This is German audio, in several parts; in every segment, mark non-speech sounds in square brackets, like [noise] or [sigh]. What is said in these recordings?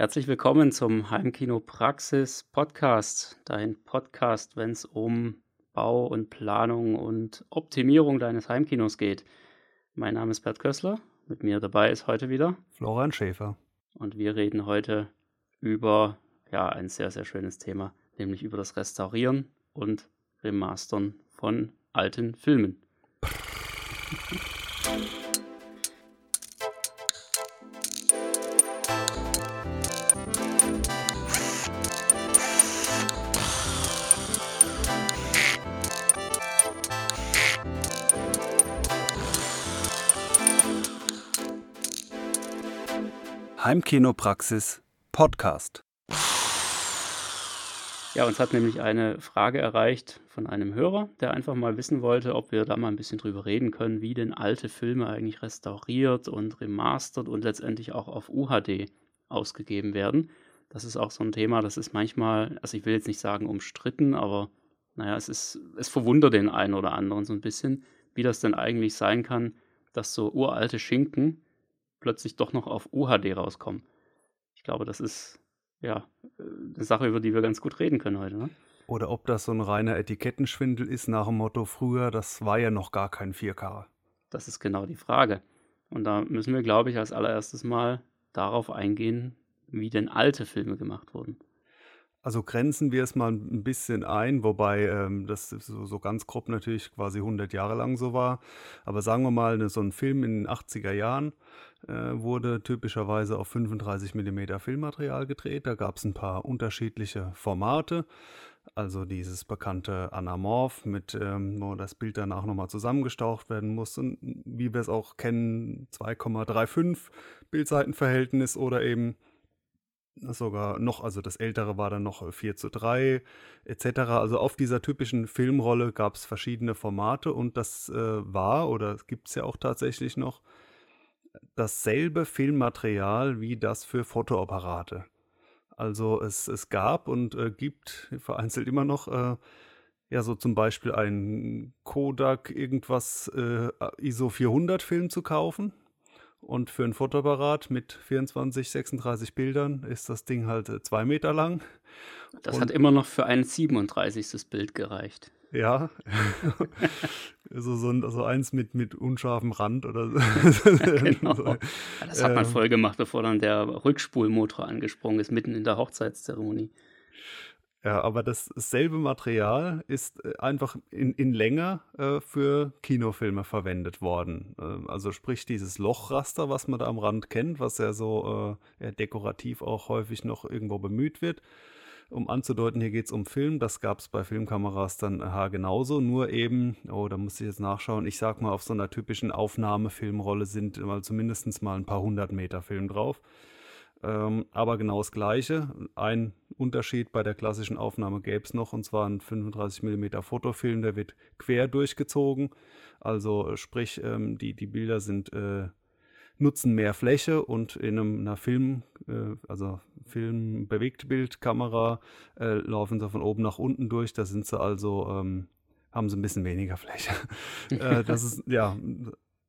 Herzlich willkommen zum Heimkino Praxis Podcast, dein Podcast, wenn es um Bau und Planung und Optimierung deines Heimkinos geht. Mein Name ist Bert Kössler, mit mir dabei ist heute wieder Florian Schäfer. Und wir reden heute über ja, ein sehr, sehr schönes Thema, nämlich über das Restaurieren und Remastern von alten Filmen. [laughs] Heimkinopraxis Podcast. Ja, uns hat nämlich eine Frage erreicht von einem Hörer, der einfach mal wissen wollte, ob wir da mal ein bisschen drüber reden können, wie denn alte Filme eigentlich restauriert und remastert und letztendlich auch auf UHD ausgegeben werden. Das ist auch so ein Thema, das ist manchmal, also ich will jetzt nicht sagen umstritten, aber naja, es ist, es verwundert den einen oder anderen so ein bisschen, wie das denn eigentlich sein kann, dass so uralte Schinken plötzlich doch noch auf UHD rauskommen. Ich glaube, das ist ja eine Sache, über die wir ganz gut reden können heute. Ne? Oder ob das so ein reiner Etikettenschwindel ist nach dem Motto, früher, das war ja noch gar kein 4K. Das ist genau die Frage. Und da müssen wir, glaube ich, als allererstes mal darauf eingehen, wie denn alte Filme gemacht wurden. Also grenzen wir es mal ein bisschen ein, wobei ähm, das so, so, ganz grob natürlich quasi 100 Jahre lang so war. Aber sagen wir mal, ne, so ein Film in den 80er Jahren äh, wurde typischerweise auf 35 mm Filmmaterial gedreht. Da gab es ein paar unterschiedliche Formate. Also dieses bekannte Anamorph, mit ähm, wo das Bild danach nochmal zusammengestaucht werden muss. Und wie wir es auch kennen, 2,35 Bildseitenverhältnis oder eben sogar noch, also das ältere war dann noch 4 zu 3 etc. Also auf dieser typischen Filmrolle gab es verschiedene Formate und das äh, war oder gibt es ja auch tatsächlich noch dasselbe Filmmaterial wie das für Fotoapparate. Also es, es gab und äh, gibt [laughs] vereinzelt immer noch äh, ja so zum Beispiel einen Kodak irgendwas äh, ISO 400 Film zu kaufen und für ein Fotoapparat mit 24, 36 Bildern ist das Ding halt äh, zwei Meter lang. Das und hat immer noch für ein 37. Bild gereicht. Ja, [laughs] so, so, so eins mit, mit unscharfem Rand oder so. [laughs] genau. [laughs] Das hat man ähm, voll gemacht, bevor dann der Rückspulmotor angesprungen ist, mitten in der Hochzeitszeremonie. Ja, aber dasselbe Material ist äh, einfach in, in länger äh, für Kinofilme verwendet worden. Äh, also sprich dieses Lochraster, was man da am Rand kennt, was ja so äh, dekorativ auch häufig noch irgendwo bemüht wird. Um anzudeuten, hier geht es um Film. Das gab es bei Filmkameras dann äh, genauso. Nur eben, oh, da muss ich jetzt nachschauen. Ich sag mal, auf so einer typischen Aufnahmefilmrolle sind mal zumindest mal ein paar hundert Meter Film drauf. Ähm, aber genau das Gleiche. Ein Unterschied bei der klassischen Aufnahme gäbe es noch, und zwar ein 35 mm Fotofilm, der wird quer durchgezogen. Also sprich, ähm, die, die Bilder sind, äh, nutzen mehr Fläche und in einem, einer Film, äh, also Film-Bewegtbildkamera äh, laufen sie von oben nach unten durch. Da sind sie also, ähm, haben sie ein bisschen weniger Fläche. [laughs] Äh, das ist, ja,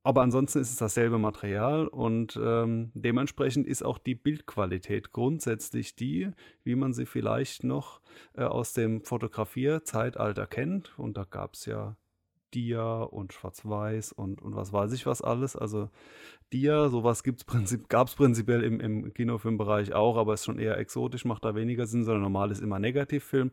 aber ansonsten ist es dasselbe Material und ähm, dementsprechend ist auch die Bildqualität grundsätzlich die, wie man sie vielleicht noch äh, aus dem Fotografierzeitalter kennt. Und da gab es ja Dia und Schwarz-Weiß und, und was weiß ich was alles. Also Dia, sowas [laughs] Prinzip, gab es prinzipiell im, im Kinofilmbereich auch, aber ist schon eher exotisch, macht da weniger Sinn, sondern normal ist immer Negativfilm.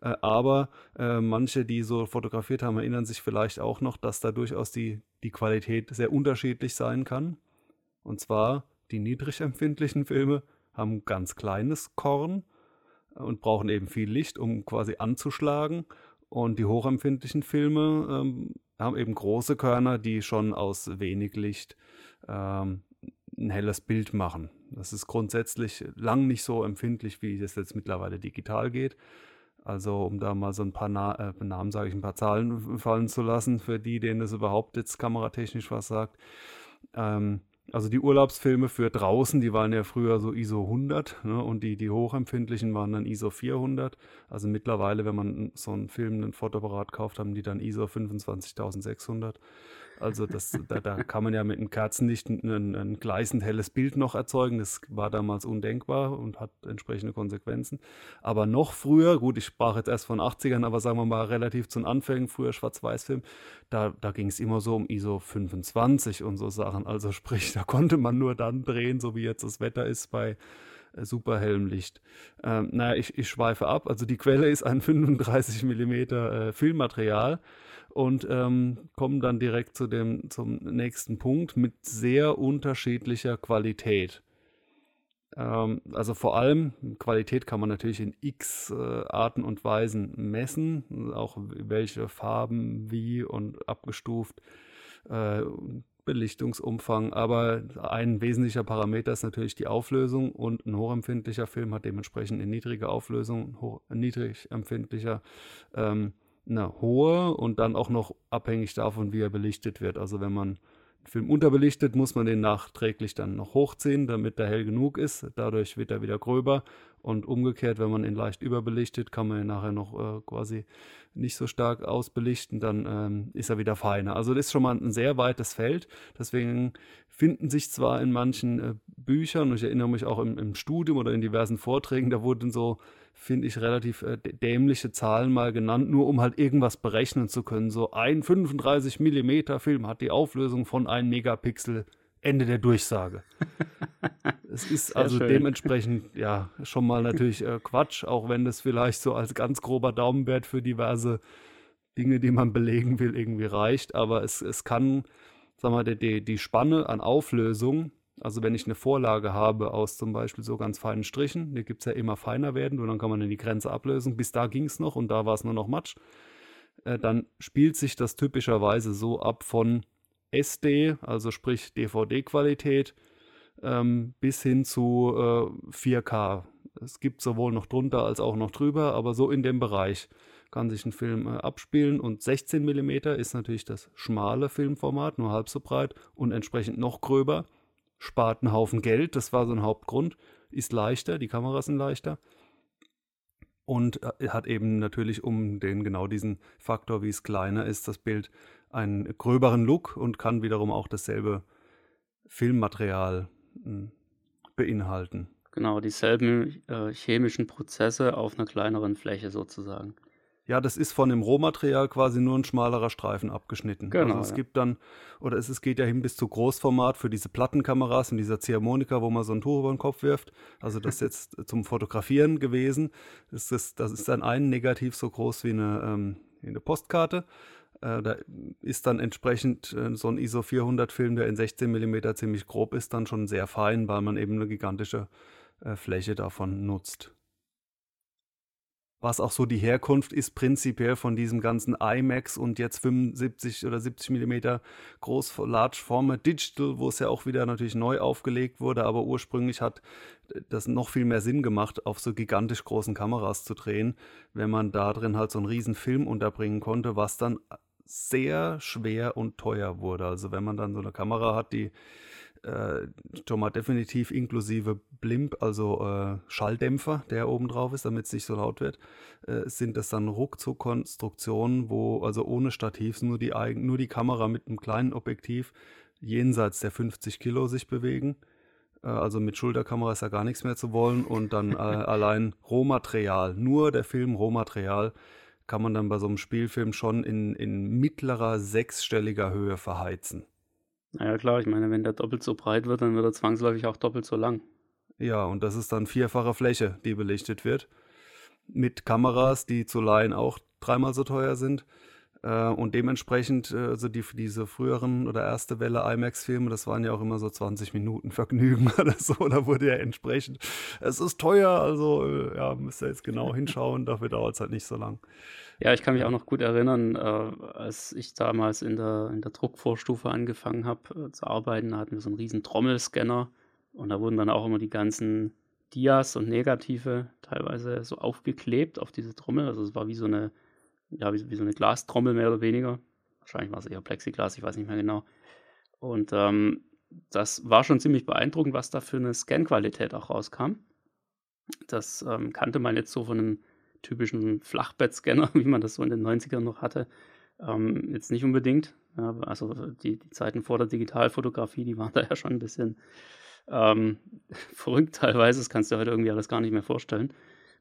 Äh, aber äh, manche, die so fotografiert haben, erinnern sich vielleicht auch noch, dass da durchaus die, die Qualität sehr unterschiedlich sein kann. Und zwar die niedrig empfindlichen Filme haben ganz kleines Korn und brauchen eben viel Licht, um quasi anzuschlagen. Und die hochempfindlichen Filme ähm, haben eben große Körner, die schon aus wenig Licht ähm, ein helles Bild machen. Das ist grundsätzlich lang nicht so empfindlich, wie es jetzt mittlerweile digital geht. Also um da mal so ein paar Na äh, Namen, sage ich, ein paar Zahlen fallen zu lassen, für die, denen es überhaupt jetzt kameratechnisch was sagt. Ähm, also die Urlaubsfilme für draußen, die waren ja früher so ISO 100 ne, und die, die hochempfindlichen waren dann ISO 400. Also mittlerweile, wenn man so einen Film, einen Fotoapparat kauft, haben die dann ISO 25600. Also das, da, da kann man ja mit einem Kerzenlicht ein, ein gleißend helles Bild noch erzeugen. Das war damals undenkbar und hat entsprechende Konsequenzen. Aber noch früher, gut, ich sprach jetzt erst von 80ern, aber sagen wir mal relativ zu den Anfängen, früher Schwarz-Weiß-Film, da, da ging es immer so um ISO 25 und so Sachen. Also sprich, da konnte man nur dann drehen, so wie jetzt das Wetter ist bei super hellem Licht. Ähm, naja, ich, ich schweife ab. Also die Quelle ist ein [laughs] 35 mm äh, Filmmaterial und ähm, kommen dann direkt zu dem, zum nächsten Punkt mit sehr unterschiedlicher Qualität. Ähm, also vor allem, Qualität kann man natürlich in x äh, Arten und Weisen messen, auch welche Farben wie und abgestuft. Äh, Belichtungsumfang, aber ein wesentlicher Parameter ist natürlich die Auflösung und ein hochempfindlicher Film hat dementsprechend eine niedrige Auflösung, hoch, niedrig empfindlicher ähm, eine hohe und dann auch noch abhängig davon, wie er belichtet wird. Also wenn man Film unterbelichtet, muss man den nachträglich dann noch hochziehen, damit er hell genug ist. Dadurch wird er wieder gröber und umgekehrt, wenn man ihn leicht überbelichtet, kann man ihn nachher noch äh, quasi nicht so stark ausbelichten, dann ähm, ist er wieder feiner. Also das ist schon mal ein sehr weites Feld. Deswegen finden sich zwar in manchen äh, Büchern, und ich erinnere mich auch im, im, Studium oder in diversen Vorträgen, da wurden so, finde ich, relativ äh, dämliche Zahlen mal genannt, nur um halt irgendwas berechnen zu können. So ein 35 mm Film hat die Auflösung von 1 Megapixel. Ende der Durchsage. [laughs] es ist Sehr also schön. dementsprechend ja schon mal natürlich äh, Quatsch, auch wenn das vielleicht so als ganz grober Daumenwert für diverse Dinge, die man belegen will, irgendwie reicht. Aber es, es kann, sagen wir, die, die Spanne an Auflösung, also wenn ich eine Vorlage habe aus zum Beispiel so ganz feinen Strichen, die gibt es ja immer feiner werden und dann kann man in die Grenze ablösen. Bis da ging es noch und da war es nur noch Matsch. Äh, dann spielt sich das typischerweise so ab von SD, also sprich DVD-Qualität, ähm, bis hin zu äh, 4K. Es gibt sowohl noch drunter als auch noch drüber, aber so in dem Bereich kann sich ein Film äh, abspielen. Und 16 mm ist natürlich das schmale Filmformat, nur halb so breit und entsprechend noch gröber. Spart einen Haufen Geld, das war so ein Hauptgrund. Ist leichter, die Kameras sind leichter. Und äh, hat eben natürlich um den genau diesen Faktor, wie es kleiner ist, das Bild einen gröberen Look und kann wiederum auch dasselbe Filmmaterial hm, beinhalten. Genau, dieselben äh, chemischen Prozesse auf einer kleineren Fläche sozusagen. Ja, das ist von dem Rohmaterial quasi nur ein schmalerer Streifen abgeschnitten. Genau. Also es ja. gibt dann, oder es, es geht ja hin bis zu Großformat für diese Plattenkameras und dieser Ziehharmonika, wo man so ein Tuch über den Kopf wirft. Also das ist [laughs] jetzt zum Fotografieren gewesen. Das ist, das ist dann ein Negativ so groß wie eine, ähm, wie eine Postkarte. Äh, da ist dann entsprechend äh, so ein ISO 400 Film, der in 16 mm ziemlich grob ist, dann schon sehr fein, weil man eben eine gigantische äh, Fläche davon nutzt. Was auch so die Herkunft ist, prinzipiell von diesem ganzen IMAX und jetzt 75 oder 70 mm Groß Large Format Digital, wo es ja auch wieder natürlich neu aufgelegt wurde, aber ursprünglich hat das noch viel mehr Sinn gemacht, auf so gigantisch großen Kameras zu drehen, wenn man da drin halt so einen riesen Film unterbringen konnte, was dann sehr schwer und teuer wurde. Also wenn man dann so eine Kamera hat, die äh, schon mal definitiv inklusive Blimp, also äh, Schalldämpfer, der oben drauf ist, damit es nicht so laut wird, äh, sind das dann ruckzuck Konstruktionen, wo also ohne Stativ nur die, nur die Kamera mit einem kleinen Objektiv jenseits der 50 Kilo sich bewegen. Äh, also mit Schulterkamera ist ja gar nichts mehr zu wollen und dann äh, [laughs] allein Rohmaterial, nur der Film Rohmaterial kann man dann bei so einem Spielfilm schon in, in mittlerer sechsstelliger Höhe verheizen. Naja, klar, ich meine, wenn der doppelt so breit wird, dann wird er zwangsläufig auch doppelt so lang. Ja, und das ist dann vierfache Fläche, die belichtet wird. Mit Kameras, die zu leihen auch dreimal so teuer sind. Äh, und dementsprechend, äh, also die, diese früheren oder erste Welle IMAX-Filme, das waren ja auch immer so 20 Minuten Vergnügen [laughs] oder so. Da wurde ja entsprechend, es ist teuer, also äh, ja, müsst ihr jetzt genau hinschauen, dafür dauert es halt nicht so lang. Ja, ich kann mich auch noch gut erinnern, als ich damals in der, in der Druckvorstufe angefangen habe zu arbeiten, da hatten wir so einen riesen Trommelscanner und da wurden dann auch immer die ganzen Dias und Negative teilweise so aufgeklebt auf diese Trommel. Also es war wie so eine ja, wie, wie, so eine Glastrommel mehr oder weniger. Wahrscheinlich war es eher Plexiglas, ich weiß nicht mehr genau. Und ähm, das war schon ziemlich beeindruckend, was da für eine Scan-Qualität auch rauskam. Das ähm, kannte man jetzt so von einem typischen Flachbettscanner, [laughs] wie man das so in den 90ern noch hatte, Ähm, jetzt nicht unbedingt. Ja, also die, die Zeiten vor der Digitalfotografie, die waren [laughs] da ja schon ein bisschen ähm, [laughs] verrückt teilweise. Das kannst du heute irgendwie alles gar nicht mehr vorstellen.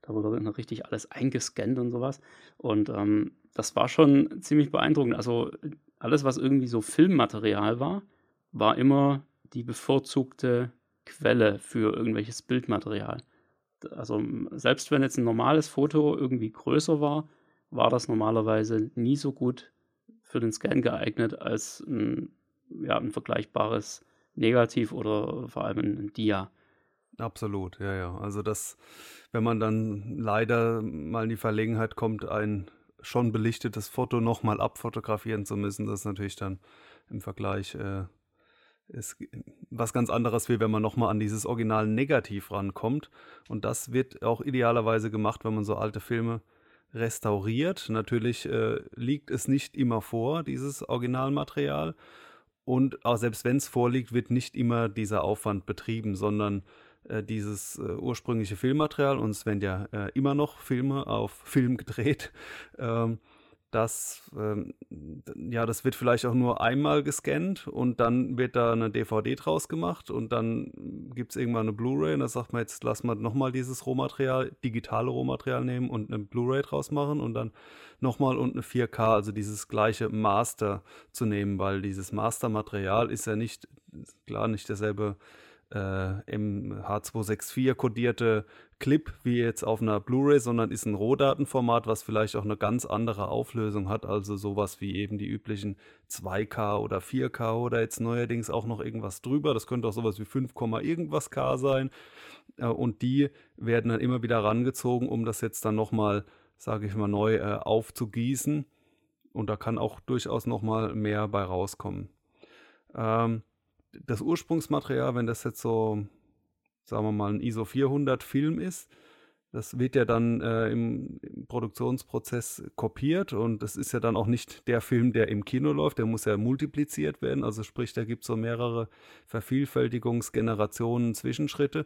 Da wurde noch richtig alles eingescannt und sowas. Und ähm, das war schon ziemlich beeindruckend. Also alles, was irgendwie so Filmmaterial war, war immer die bevorzugte Quelle für irgendwelches Bildmaterial. Also selbst wenn jetzt ein normales Foto irgendwie größer war, war das normalerweise nie so gut für den Scan geeignet als ein, ja, ein vergleichbares Negativ oder vor allem ein Dia. Absolut, ja, ja. Also das, wenn man dann leider mal in die Verlegenheit kommt, ein schon belichtetes Foto nochmal abfotografieren zu müssen, das ist natürlich dann im Vergleich äh, ist was ganz anderes, wie wenn man nochmal an dieses Original Negativ rankommt. Und das wird auch idealerweise gemacht, wenn man so alte Filme restauriert. Natürlich äh, liegt es nicht immer vor, dieses Originalmaterial. Und auch selbst wenn es vorliegt, wird nicht immer dieser Aufwand betrieben, sondern äh, dieses äh, ursprüngliche Filmmaterial, und es werden ja äh, immer noch Filme auf Film gedreht, ähm, das, ähm, ja, das wird vielleicht auch nur einmal gescannt und dann wird da eine DVD draus gemacht und dann gibt es irgendwann eine Blu-ray und da sagt man jetzt, lass mal nochmal dieses Rohmaterial, digitale Rohmaterial nehmen und eine Blu-ray draus machen und dann nochmal und eine 4K, also dieses gleiche Master zu nehmen, weil dieses Mastermaterial ist ja nicht, klar, nicht derselbe äh, im H264 kodierte Clip wie jetzt auf einer Blu-ray, sondern ist ein Rohdatenformat, was vielleicht auch eine ganz andere Auflösung hat, also sowas wie eben die üblichen 2K oder 4K oder jetzt neuerdings auch noch irgendwas drüber. Das könnte auch sowas wie 5, irgendwas K sein. Äh, und die werden dann immer wieder rangezogen, um das jetzt dann nochmal, sage ich mal, neu äh, aufzugießen. Und da kann auch durchaus nochmal mehr bei rauskommen. Ähm, das Ursprungsmaterial, wenn das jetzt so, sagen wir mal, ein ISO 400 Film ist, das wird ja dann äh, im, im, Produktionsprozess kopiert und das ist ja dann auch nicht der Film, der im Kino läuft, der muss ja multipliziert werden. Also sprich, da gibt es so mehrere Vervielfältigungsgenerationen, Zwischenschritte.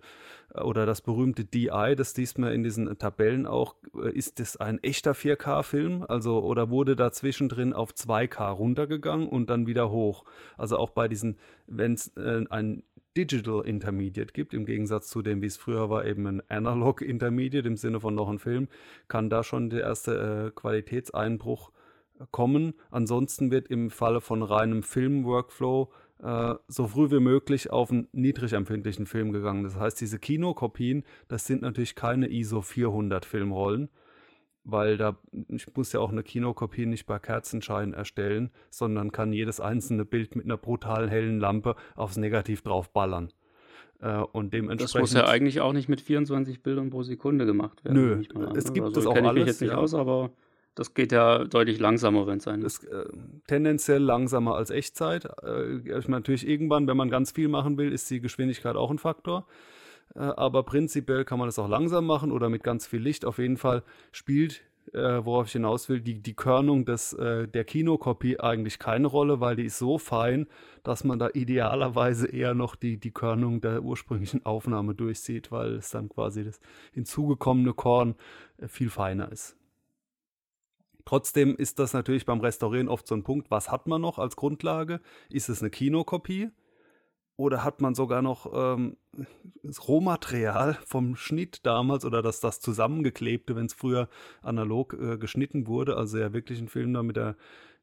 Äh, oder das berühmte DI, das liest man in diesen Tabellen auch. Äh, ist das ein echter 4K-Film? Also, oder wurde da zwischendrin auf 2K runtergegangen und dann wieder hoch? Also auch bei diesen, wenn es äh, ein Digital Intermediate gibt, im Gegensatz zu dem, wie es früher war, eben ein Analog Intermediate im Sinne von noch ein Film, kann da schon der erste äh, Qualitätseinbruch kommen. Ansonsten wird im Falle von reinem Film-Workflow äh, so früh wie möglich auf einen niedrig empfindlichen Film gegangen. Das heißt, diese Kinokopien, das sind natürlich keine ISO 400 Filmrollen, weil da ich muss ja auch eine Kinokopie nicht bei Kerzenschein erstellen, sondern kann jedes einzelne Bild mit einer brutal hellen Lampe aufs Negativ draufballern. Äh, und dementsprechend. Das muss ja eigentlich auch nicht mit 24 Bildern pro Sekunde gemacht werden. Nö, es gibt also, das auch alles. Ich jetzt nicht ja. aus, aber das geht ja deutlich langsamer, wenn es sein ist. Äh, tendenziell langsamer als Echtzeit. Äh, ich meine, natürlich irgendwann, wenn man ganz viel machen will, ist die Geschwindigkeit auch ein Faktor. Äh, aber prinzipiell kann man es auch langsam machen oder mit ganz viel Licht. Auf jeden Fall spielt, äh, worauf ich hinaus will, die, die Körnung des, äh, der Kinokopie eigentlich keine Rolle, weil die ist so fein, dass man da idealerweise eher noch die, die Körnung der ursprünglichen Aufnahme durchsieht, weil es dann quasi das hinzugekommene Korn äh, viel feiner ist. Trotzdem ist das natürlich beim Restaurieren oft so ein Punkt, was hat man noch als Grundlage? Ist es eine Kinokopie? Oder hat man sogar noch ähm, das Rohmaterial vom Schnitt damals oder das, das zusammengeklebte, wenn es früher analog äh, geschnitten wurde, also ja wirklich ein Film da mit der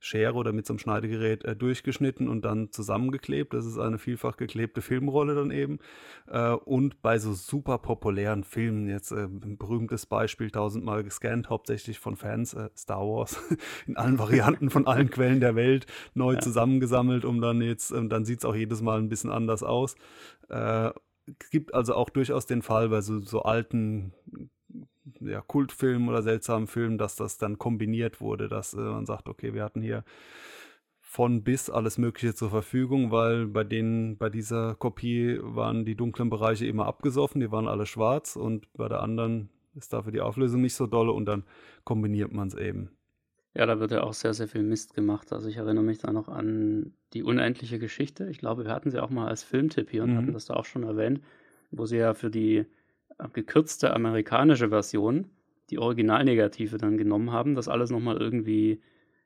Schere oder mit so einem Schneidegerät äh, durchgeschnitten und dann zusammengeklebt. Das ist eine vielfach geklebte Filmrolle dann eben. Äh, und bei so super populären Filmen, jetzt äh, ein berühmtes Beispiel, tausendmal gescannt, hauptsächlich von Fans, äh, Star Wars, [laughs] in allen Varianten von allen Quellen der Welt, neu ja. zusammengesammelt, um dann jetzt, ähm, dann sieht es auch jedes Mal ein bisschen anders aus. Äh, es gibt also auch durchaus den Fall bei so, so alten ja, Kultfilm oder seltsamen Film, dass das dann kombiniert wurde, dass äh, man sagt, okay, wir hatten hier von bis alles Mögliche zur Verfügung, weil bei denen, bei dieser Kopie waren die dunklen Bereiche immer abgesoffen, die waren alle schwarz und bei der anderen ist dafür die Auflösung nicht so dolle und dann kombiniert man es eben. Ja, da wird ja auch sehr, sehr viel Mist gemacht. Also ich erinnere mich da noch an die unendliche Geschichte. Ich glaube, wir hatten sie auch mal als Filmtipp hier und mhm. hatten das da auch schon erwähnt, wo sie ja für die gekürzte amerikanische Version die Originalnegative dann genommen haben, das alles nochmal irgendwie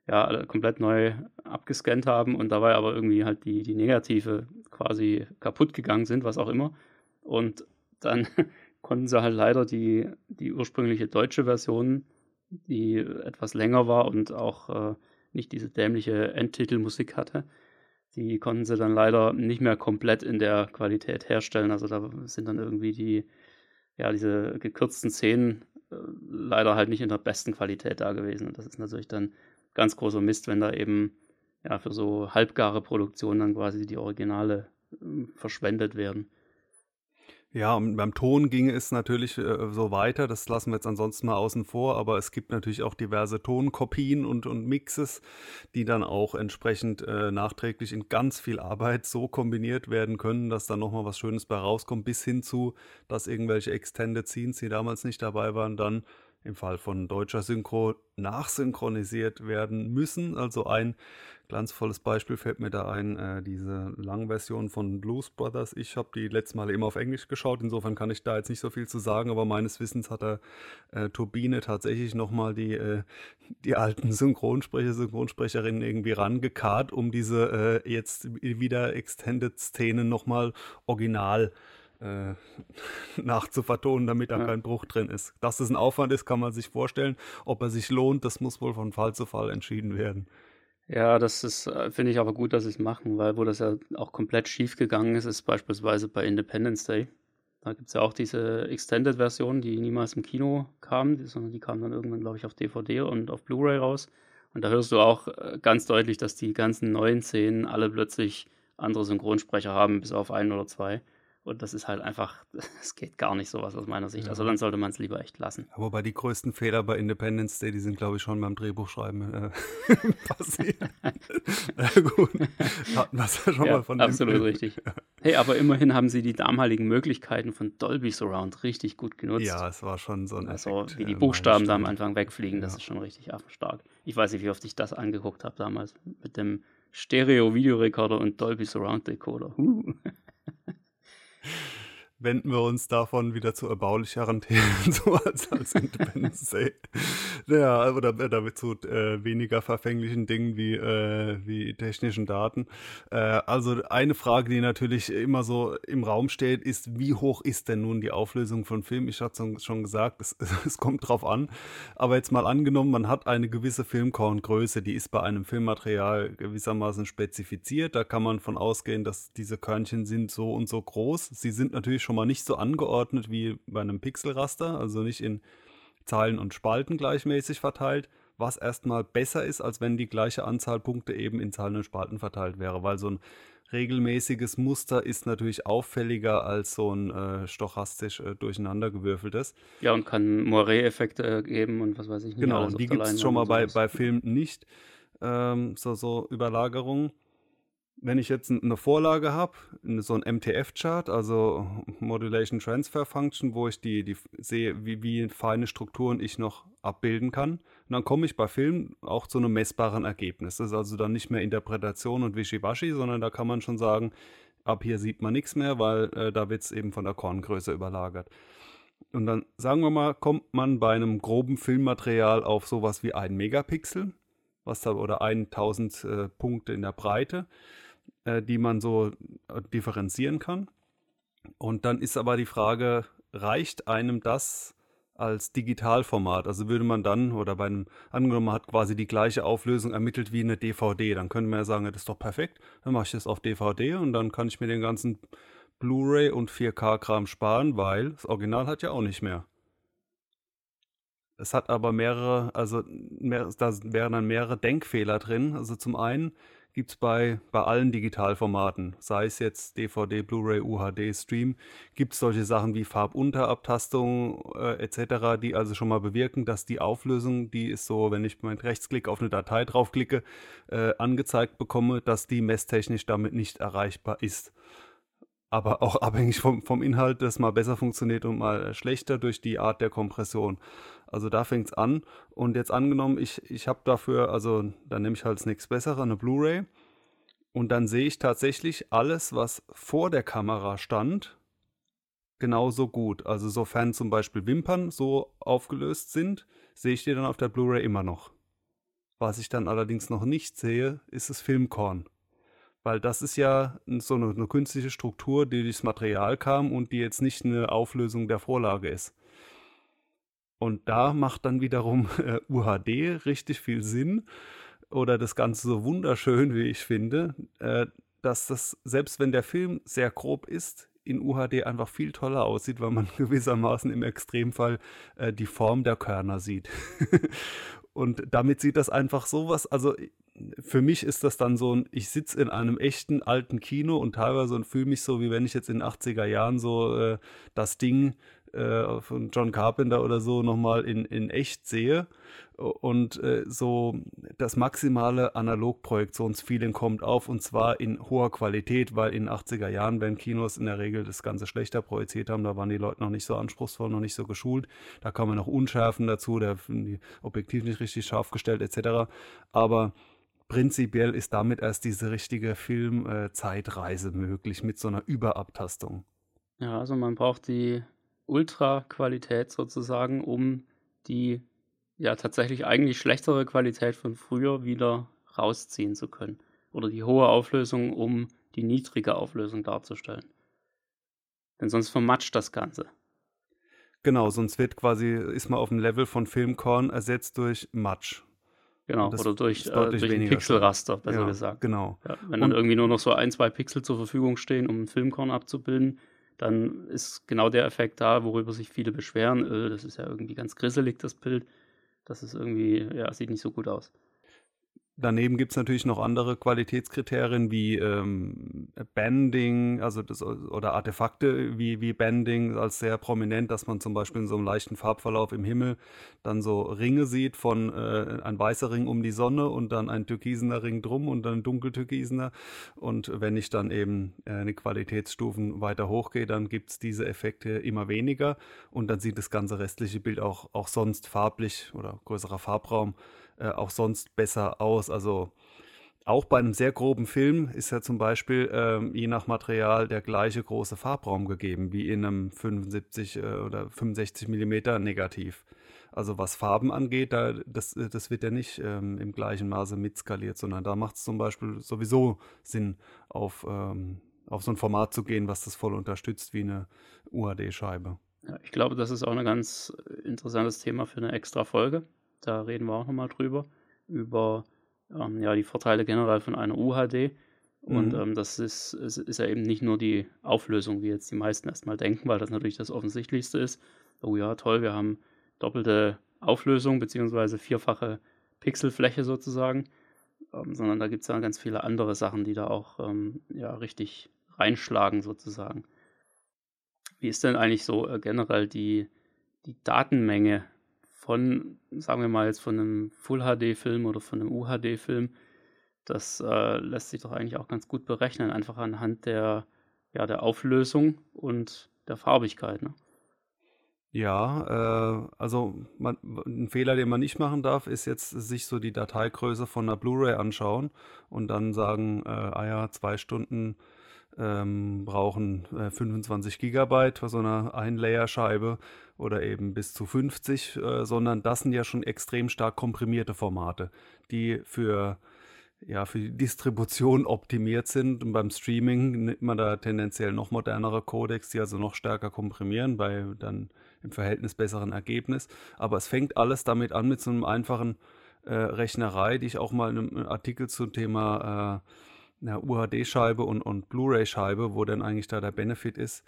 ja, komplett neu abgescannt haben und dabei aber irgendwie halt die, die Negative quasi kaputt gegangen sind, was auch immer. Und dann [laughs] konnten sie halt leider die, die ursprüngliche deutsche Version, die etwas länger war und auch äh, nicht diese dämliche Endtitelmusik hatte, die konnten sie dann leider nicht mehr komplett in der Qualität herstellen. Also da sind dann irgendwie die, ja, diese gekürzten Szenen äh, leider halt nicht in der besten Qualität da gewesen. Und das ist natürlich dann ganz großer Mist, wenn da eben ja für so halbgare Produktionen dann quasi die Originale äh, verschwendet werden. Ja, und beim Ton ging es natürlich äh, so weiter. Das lassen wir jetzt ansonsten mal außen vor, aber es gibt natürlich auch diverse Tonkopien und, und Mixes, die dann auch entsprechend äh, nachträglich in ganz viel Arbeit so kombiniert werden können, dass da nochmal was Schönes bei rauskommt, bis hin zu, dass irgendwelche Extended Scenes, die damals nicht dabei waren, dann im Fall von deutscher Synchro nachsynchronisiert werden müssen. Also ein glanzvolles Beispiel fällt mir da ein, äh, diese Langversion von Blues Brothers. Ich habe die letzte Mal immer auf Englisch geschaut, insofern kann ich da jetzt nicht so viel zu sagen, aber meines Wissens hat der äh, Turbine tatsächlich nochmal die, äh, die alten Synchronsprecher, Synchronsprecherinnen irgendwie rangekarrt, um diese äh, jetzt wieder Extended-Szenen nochmal original äh, [laughs] nachzuvertonen, damit da ja. kein Bruch drin ist. Dass es ein Aufwand ist, kann man sich vorstellen. Ob er sich lohnt, das muss wohl von Fall zu Fall entschieden werden. Ja, das ist, äh, finde ich aber gut, dass sie es machen, weil wo das ja auch komplett schief gegangen ist, ist beispielsweise bei Independence Day. Da gibt es ja auch diese Extended-Version, die niemals im Kino kam, sondern die kam dann irgendwann, glaube ich, auf DVD und auf Blu-ray raus. Und da hörst du auch äh, ganz deutlich, dass die ganzen neuen Szenen alle plötzlich andere Synchronsprecher haben, bis auf einen oder zwei. Und das ist halt einfach, [laughs] es geht gar nicht sowas aus meiner Sicht. Also ja. Also dann sollte man es lieber echt lassen. Wobei die größten Fehler bei Independence Day, die sind, glaube ich, schon beim Drehbuchschreiben äh, [laughs] passiert. [laughs] äh, gut, hatten wir es ja schon ja, mal von Absolut richtig. Hey, aber immerhin haben sie die damaligen Möglichkeiten von Dolby Surround richtig gut genutzt. Ja, es war schon so ein Also Effekt, wie die Buchstaben da am Anfang wegfliegen, das ist schon richtig affenstark. Ich weiß nicht, wie oft ich das angeguckt habe damals mit dem Stereo-Videorekorder und Dolby Surround Decoder. Uh wenden wir uns davon wieder zu erbaulicheren [laughs] Themen, so als, als Independence Day. [laughs] Ja, oder damit zu äh, weniger verfänglichen Dingen wie, äh, wie technischen Daten. Äh, also eine Frage, die natürlich immer so im Raum steht, ist, wie hoch ist denn nun die Auflösung von Film? Ich hatte schon gesagt, es, [laughs] es kommt drauf an. Aber jetzt mal angenommen, man hat eine gewisse Filmkorngröße, die ist bei einem Filmmaterial gewissermaßen spezifiziert. Da kann man von ausgehen, dass diese Körnchen sind so und so groß. Sie sind natürlich schon mal nicht so angeordnet wie bei einem Pixelraster, also nicht in Zeilen und Spalten gleichmäßig verteilt, was erstmal besser ist, als wenn die gleiche Anzahl Punkte eben in Zeilen und Spalten verteilt wäre, weil so ein regelmäßiges Muster ist natürlich auffälliger als so ein äh, stochastisch äh, durcheinandergewürfeltes. Ja, und kann Moiré-Effekte geben und was weiß ich nicht. Genau, und die gibt es schon mal bei, bei Filmen nicht, ähm, so, so Überlagerungen wenn ich jetzt eine Vorlage habe, so ein MTF-Chart, also Modulation Transfer Function, wo ich die, die sehe, wie, wie feine Strukturen ich noch abbilden kann, und dann komme ich bei Filmen auch zu einem messbaren Ergebnis. Das ist also dann nicht mehr Interpretation und Wischiwaschi, sondern da kann man schon sagen, ab hier sieht man nichts mehr, weil äh, da wird es eben von der Korngröße überlagert. Und dann sagen wir mal, kommt man bei einem groben Filmmaterial auf sowas wie ein Megapixel, was da oder 1000 äh, Punkte in der Breite äh, die man so äh, differenzieren kann. Und dann ist aber die Frage, reicht einem das als Digitalformat? Also würde man dann, oder bei einem, angenommen, man hat quasi die gleiche Auflösung ermittelt wie eine DVD, dann könnte man ja sagen, das ist doch perfekt, dann mache ich das auf DVD und dann kann ich mir den ganzen Blu-ray und 4K-Kram sparen, weil das Original hat ja auch nicht mehr. Es hat aber mehrere, also mehr, da wären dann mehrere Denkfehler drin. Also zum einen gibt es bei, bei allen Digitalformaten, sei es jetzt DVD, Blu-ray, UHD, Stream, gibt es solche Sachen wie Farbunterabtastung äh, etc., die also schon mal bewirken, dass die Auflösung, die ist so, wenn ich mit Rechtsklick auf eine Datei draufklicke, äh, angezeigt bekomme, dass die messtechnisch damit nicht erreichbar ist aber auch [laughs] abhängig vom, vom Inhalt, das mal besser funktioniert und mal schlechter durch die Art der Kompression. Also da fängt es an. Und jetzt angenommen, ich, ich habe dafür, also dann nehme ich halt nichts Besseres, eine Blu-ray. Und dann sehe ich tatsächlich alles, was vor der Kamera stand, genauso gut. Also sofern zum Beispiel Wimpern so aufgelöst sind, sehe ich die dann auf der Blu-ray immer noch. Was ich dann allerdings noch nicht sehe, ist das Filmkorn. Weil das ist ja so eine, eine künstliche Struktur, die durchs Material kam und die jetzt nicht eine Auflösung der Vorlage ist. Und da macht dann wiederum [laughs] äh, UHD richtig viel Sinn oder das Ganze so wunderschön, wie ich finde, äh, dass das, selbst wenn der Film sehr grob ist, in UHD einfach viel toller aussieht, weil man [laughs] gewissermaßen im Extremfall äh, die Form der Körner sieht. [laughs] Und damit sieht das einfach sowas, also für mich ist das dann so ein, ich sitze in einem echten alten Kino und teilweise und fühle mich so, wie wenn ich jetzt in den 80er Jahren so äh, das Ding äh, von John Carpenter oder so nochmal in, in echt sehe und äh, so das maximale Analogprojektionsfeeling kommt auf und zwar in hoher Qualität, weil in 80er Jahren, wenn Kinos in der Regel das Ganze schlechter projiziert haben, da waren die Leute noch nicht so anspruchsvoll, noch nicht so geschult, da kamen noch Unschärfen dazu, da die Objektiv nicht richtig scharf gestellt etc. Aber prinzipiell ist damit erst diese richtige Filmzeitreise äh, möglich mit so einer Überabtastung. Ja, also man braucht die Ultra-Qualität sozusagen, um die ja tatsächlich eigentlich schlechtere Qualität von früher wieder rausziehen zu können. Oder die hohe Auflösung, um die niedrige Auflösung darzustellen. Denn sonst vermatscht das Ganze. Genau, sonst wird quasi, ist man auf dem Level von Filmkorn ersetzt durch Matsch. Genau, oder durch, äh, durch ein Pixelraster, besser ja, gesagt. Genau. Ja, wenn dann irgendwie nur noch so ein, zwei Pixel zur Verfügung stehen, um ein Filmkorn abzubilden, dann ist genau der Effekt da, worüber sich viele beschweren. Öh, das ist ja irgendwie ganz grisselig, das Bild. Das ist irgendwie, ja, sieht nicht so gut aus. Daneben gibt es natürlich noch andere Qualitätskriterien wie ähm, Banding, also das, oder Artefakte wie, wie Banding als sehr prominent, dass man zum Beispiel in so einem leichten Farbverlauf im Himmel dann so Ringe sieht von äh, ein weißer Ring um die Sonne und dann ein türkisener Ring drum und dann ein dunkeltürkisener. Und wenn ich dann eben äh, eine Qualitätsstufen weiter hochgehe, dann gibt es diese Effekte immer weniger und dann sieht das ganze restliche Bild auch, auch sonst farblich oder größerer Farbraum äh, auch sonst besser aus. Also auch bei einem sehr groben Film ist ja zum Beispiel ähm, je nach Material der gleiche große Farbraum gegeben wie in einem 75 äh, oder 65 mm Negativ. Also was Farben angeht, da, das, äh, das wird ja nicht ähm, im gleichen Maße mitskaliert, sondern da macht es zum Beispiel sowieso Sinn, auf, ähm, auf so ein Format zu gehen, was das voll unterstützt wie eine UHD-Scheibe. Ja, ich glaube, das ist auch ein ganz interessantes Thema für eine extra Folge. Da reden wir auch nochmal drüber. Über ähm, ja, die Vorteile generell von einer UHD. Und mhm. ähm, das ist, ist, ist, ja eben nicht nur die Auflösung, wie jetzt die meisten erstmal denken, weil das natürlich das Offensichtlichste ist. Oh ja, toll, wir haben doppelte Auflösung beziehungsweise vierfache Pixelfläche sozusagen. Ähm, sondern da gibt es ja ganz viele andere Sachen, die da auch ähm, ja, richtig reinschlagen sozusagen. Wie ist denn eigentlich so äh, generell die, die Datenmenge von, sagen wir mal jetzt von einem Full-HD-Film oder von einem UHD-Film, das äh, lässt sich doch eigentlich auch ganz gut berechnen, einfach anhand der, ja, der Auflösung und der Farbigkeit. Ne? Ja, äh, also man, ein Fehler, den man nicht machen darf, ist jetzt sich so die Dateigröße von einer Blu-ray anschauen und dann sagen, äh, ah ja, zwei Stunden ähm, brauchen äh, 25 Gigabyte für so eine Ein-Layer-Scheibe oder eben bis zu 50, äh, sondern das sind ja schon extrem stark komprimierte Formate, die für ja, für die Distribution optimiert sind. Und beim Streaming nimmt man da tendenziell noch modernere Codecs, die also noch stärker komprimieren, bei dann im Verhältnis besseren Ergebnis. Aber es fängt alles damit an mit so einem einfachen äh, Rechnerei, die ich auch mal in einem Artikel zum Thema äh, einer UHD-Scheibe und, und Blu-ray-Scheibe, wo dann eigentlich da der Benefit ist,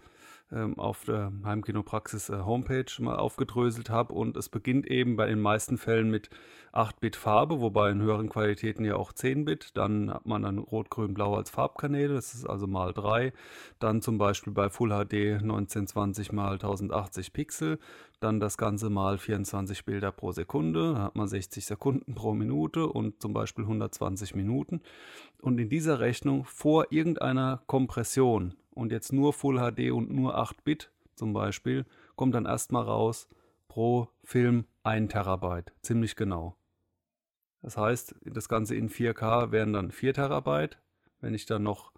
ähm, auf der Heimkinopraxis äh, Homepage mal aufgedröselt habe. Und es beginnt eben bei den meisten Fällen mit 8-Bit Farbe, wobei in höheren Qualitäten ja auch 10-Bit. Dann hat man dann Rot, Grün, Blau als Farbkanäle, das ist also mal 3. Dann zum Beispiel bei Full HD 1920 mal 1080 Pixel. Dann das Ganze mal 24 Bilder pro Sekunde. Da hat man 60 Sekunden pro Minute und zum Beispiel 120 Minuten. Und in dieser Rechnung vor irgendeiner Kompression und jetzt nur Full HD und nur 8 Bit zum Beispiel, kommt dann erstmal raus pro Film 1 Terabyte. Ziemlich genau. Das heißt, das Ganze in 4K wären dann 4 Terabyte. Wenn ich dann noch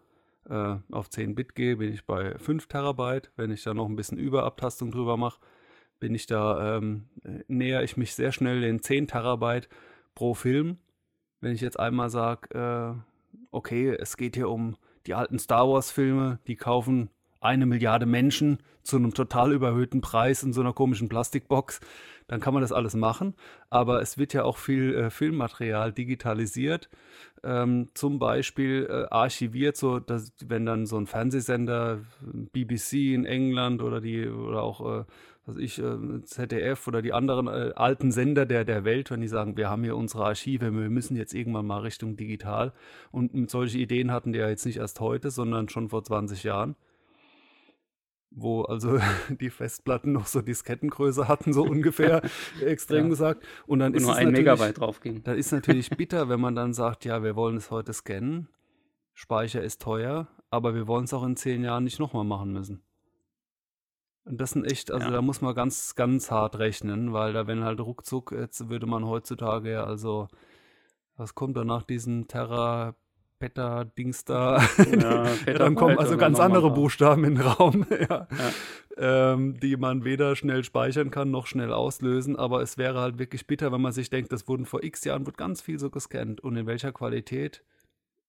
äh, auf 10 Bit gehe, bin ich bei 5 Terabyte. Wenn ich da noch ein bisschen Überabtastung drüber mache, bin ich da, ähm, näher ich mich sehr schnell den 10 Terabyte pro Film. wenn ich jetzt einmal sage, äh, okay, es geht hier um die alten Star Wars-Filme, die kaufen eine Milliarde Menschen zu einem total überhöhten Preis in so einer komischen Plastikbox, dann kann man das alles machen. Aber es wird ja auch viel äh, Filmmaterial digitalisiert, ähm, zum Beispiel äh, archiviert, so dass wenn dann so ein Fernsehsender, BBC in England oder die oder auch äh, was ich, äh, ZDF oder die anderen äh, alten Sender der, der Welt, wenn die sagen, wir haben hier unsere Archive, wir müssen jetzt irgendwann mal Richtung digital. Und solche Ideen hatten die ja jetzt nicht erst heute, sondern schon vor 20 Jahren wo also [laughs] die Festplatten noch so Diskettengröße hatten, so ungefähr, [laughs] extrem ja. gesagt. Und dann und ist nur ein Megabyte drauf ging. Da ist natürlich [laughs] bitter, wenn man dann sagt, ja, wir wollen es heute scannen, Speicher ist teuer, aber wir wollen es auch in zehn Jahren nicht nochmal machen müssen. Und das sind echt, also ja. da muss man ganz, ganz hart rechnen, weil da, wenn halt ruckzuck, jetzt würde man heutzutage ja also, was kommt da nach diesen Terra Petter-Dings da. Ja, [laughs] dann kommen also ganz andere Buchstaben in den Raum. [laughs] Ähm, die man weder schnell speichern kann noch schnell auslösen. Aber es wäre halt wirklich bitter, wenn man sich denkt, das wurden vor x Jahren wird ganz viel so gescannt. Und in welcher Qualität?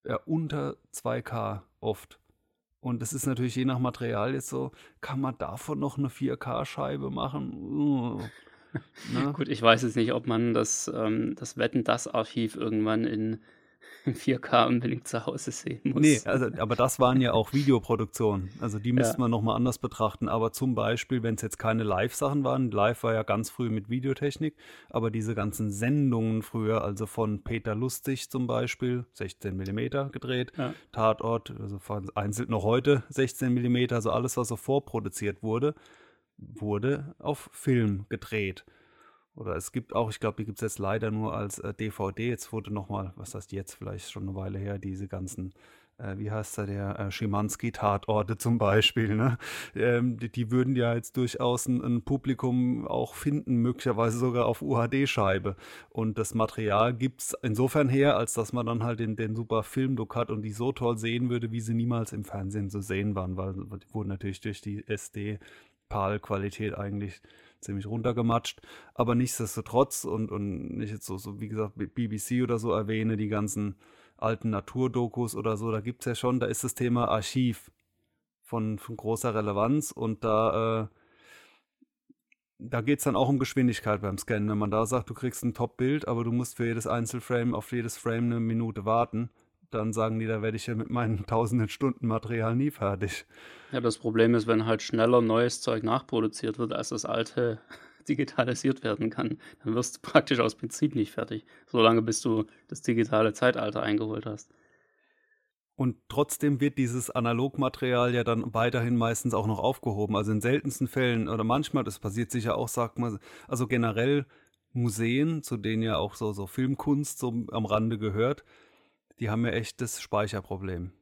Ja, unter 2K oft. Und das ist natürlich je nach Material jetzt so, kann man davon noch eine 4K-Scheibe machen? Ne? [laughs] Gut, ich weiß jetzt nicht, ob man das, ähm, das Wetten-Das-Archiv irgendwann in [laughs] 4K unbedingt zu Hause sehen muss. Nee, also, aber das waren ja auch Videoproduktionen. Also die müsste ja. man nochmal anders betrachten. Aber zum Beispiel, wenn es jetzt keine Live-Sachen waren, Live war ja ganz früh mit Videotechnik, aber diese ganzen Sendungen früher, also von Peter Lustig zum Beispiel, 16 mm gedreht, ja. Tatort, also einzeln noch heute 16 mm, also alles, was so vorproduziert wurde, wurde auf Film gedreht. Oder es gibt auch, ich glaube, die gibt es jetzt leider nur als äh, DVD. Jetzt wurde nochmal, was heißt jetzt, vielleicht schon eine Weile her, diese ganzen, äh, wie heißt da, der äh, Schimanski-Tatorte zum Beispiel. Ne? Ähm, die, die, würden ja jetzt durchaus ein, ein, Publikum auch finden, möglicherweise sogar auf UHD-Scheibe. Und das Material gibt es insofern her, als dass man dann halt den, den super Filmlook hat und die so toll sehen würde, wie sie niemals im Fernsehen zu sehen waren, weil die wurden natürlich durch die SD-PAL-Qualität eigentlich ziemlich runtergematscht. Aber nichtsdestotrotz und, und nicht jetzt so, so, wie gesagt, BBC oder so erwähne, die ganzen alten Naturdokus oder so, da gibt es ja schon, da ist das Thema Archiv von, von großer Relevanz und da, äh, da geht es dann auch um Geschwindigkeit beim Scannen. Wenn man da sagt, du kriegst ein Top-Bild, aber du musst für jedes Einzelframe auf jedes Frame eine Minute warten, dann sagen die, da werde ich ja mit meinen [laughs] tausenden Stunden Material nie fertig. Ja, das Problem ist, wenn halt schneller neues Zeug nachproduziert wird, als das alte [laughs] digitalisiert werden kann, dann wirst du praktisch aus Prinzip nicht fertig, solange bis du das digitale Zeitalter eingeholt hast. Und trotzdem wird dieses Analogmaterial ja dann weiterhin meistens auch noch aufgehoben. Also in seltensten Fällen oder manchmal, das passiert sicher auch, sagt man, also generell Museen, zu denen ja auch so, so Filmkunst so am Rande gehört, die haben ja echt das Speicherproblem.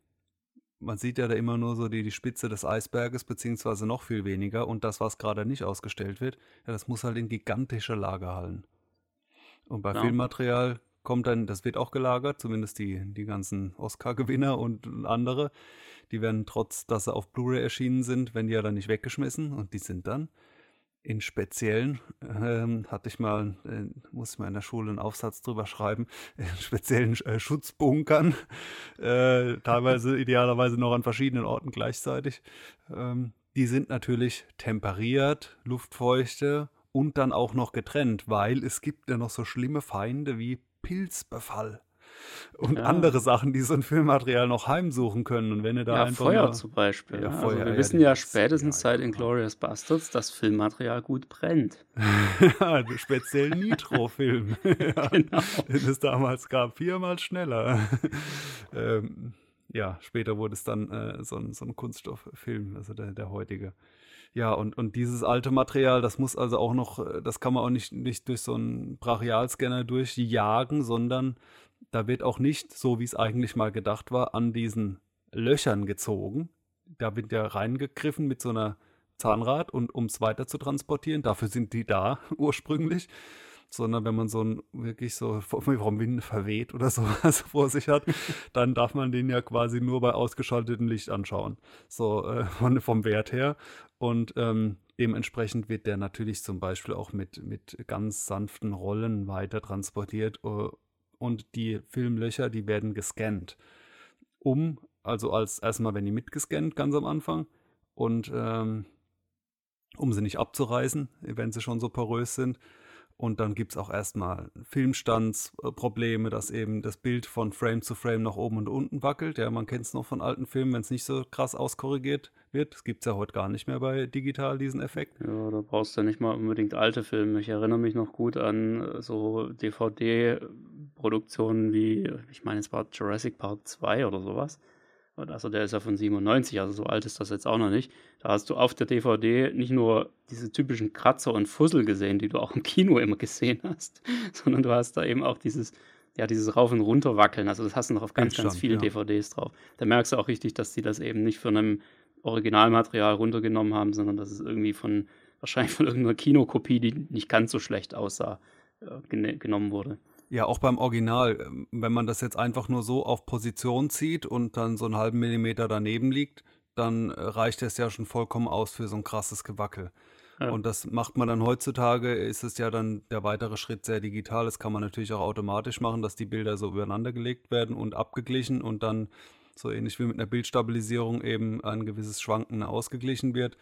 Man sieht ja da immer nur so die, die Spitze des Eisberges, beziehungsweise noch viel weniger. Und das, was gerade nicht ausgestellt wird, ja, das muss halt in gigantische Lagerhallen. Und bei ja. Filmmaterial kommt dann, das wird auch gelagert, zumindest die, die ganzen Oscar-Gewinner und andere. Die werden trotz, dass sie auf Blu-ray erschienen sind, werden die ja dann nicht weggeschmissen und die sind dann in speziellen, ähm, hatte ich mal, äh, muss ich mal in der Schule einen Aufsatz drüber schreiben, [laughs] in speziellen äh, Schutzbunkern, äh, teilweise [laughs] idealerweise noch an verschiedenen Orten gleichzeitig. Ähm, die sind natürlich temperiert, luftfeuchte und dann auch noch getrennt, weil es gibt ja noch so schlimme Feinde wie Pilzbefall und ja. andere Sachen, die so ein Filmmaterial noch heimsuchen können. Und wenn ihr da ja, einfach Feuer zum Beispiel. Ja, Feuer, also wir wissen ja spätestens seit Inglourious Bastards, dass Filmmaterial gut brennt. [laughs] speziell Nitro-Film. [laughs] genau. Den es damals gab, viermal schneller. [laughs] ähm, ja, später wurde es dann äh, so, ein, so ein Kunststofffilm, also der, der heutige. Ja, und, und dieses alte Material, das muss also auch noch, äh, das kann man auch nicht, nicht durch so einen Brachialscanner durchjagen, sondern da wird auch nicht, so wie es eigentlich mal gedacht war, an diesen Löchern gezogen. Da wird ja reingegriffen mit so einer Zahnrad und um es weiter zu transportieren. Dafür sind die da [laughs] ursprünglich. Sondern wenn man so ein wirklich so vom Wind verweht oder [laughs] sowas vor sich hat, [laughs] dann darf man den ja quasi nur bei ausgeschaltetem Licht anschauen. So äh, von, vom Wert her. Und ähm, dementsprechend wird der natürlich zum Beispiel auch mit, mit ganz sanften Rollen weiter transportiert, uh, und die Filmlöcher, die werden gescannt. Um, also als erstmal werden die mitgescannt ganz am Anfang und ähm, um sie nicht abzureißen, wenn sie schon so porös sind. Und dann gibt es auch erstmal Filmstandsprobleme, dass eben das Bild von Frame zu Frame nach oben und unten wackelt. Ja, man kennt es noch von alten Filmen, wenn es nicht so krass auskorrigiert wird. Das gibt es ja heute gar nicht mehr bei digital, diesen Effekt. Ja, da brauchst du nicht mal unbedingt alte Filme. Ich erinnere mich noch gut an äh, so DVD-Produktionen wie, ich meine, es war Jurassic Park 2 oder sowas also der ist ja von 97, also so alt ist das jetzt auch noch nicht. Da hast du auf der DVD nicht nur diese typischen Kratzer und Fussel gesehen, die du auch im Kino immer gesehen hast, [laughs] sondern du hast da eben auch dieses, ja, dieses Rauf- und Runterwackeln. Also das hast du noch auf ganz, ganz vielen ja. DVDs drauf. Da merkst du auch richtig, dass die das eben nicht von einem Originalmaterial runtergenommen haben, sondern dass es irgendwie von, wahrscheinlich von irgendeiner Kinokopie, die nicht ganz so schlecht aussah, äh, genommen wurde. Ja, auch beim Original, ähm, wenn man das jetzt einfach nur so auf Position zieht und dann so einen halben Millimeter daneben liegt, dann äh, reicht es ja schon vollkommen aus für so ein krasses Gewackel. Ja. Und das macht man dann heutzutage, ist es ja dann der weitere Schritt sehr digital. Das kann man natürlich auch automatisch machen, dass die Bilder so übereinander gelegt werden und abgeglichen und dann so ähnlich wie mit einer Bildstabilisierung eben ein gewisses Schwanken ausgeglichen wird.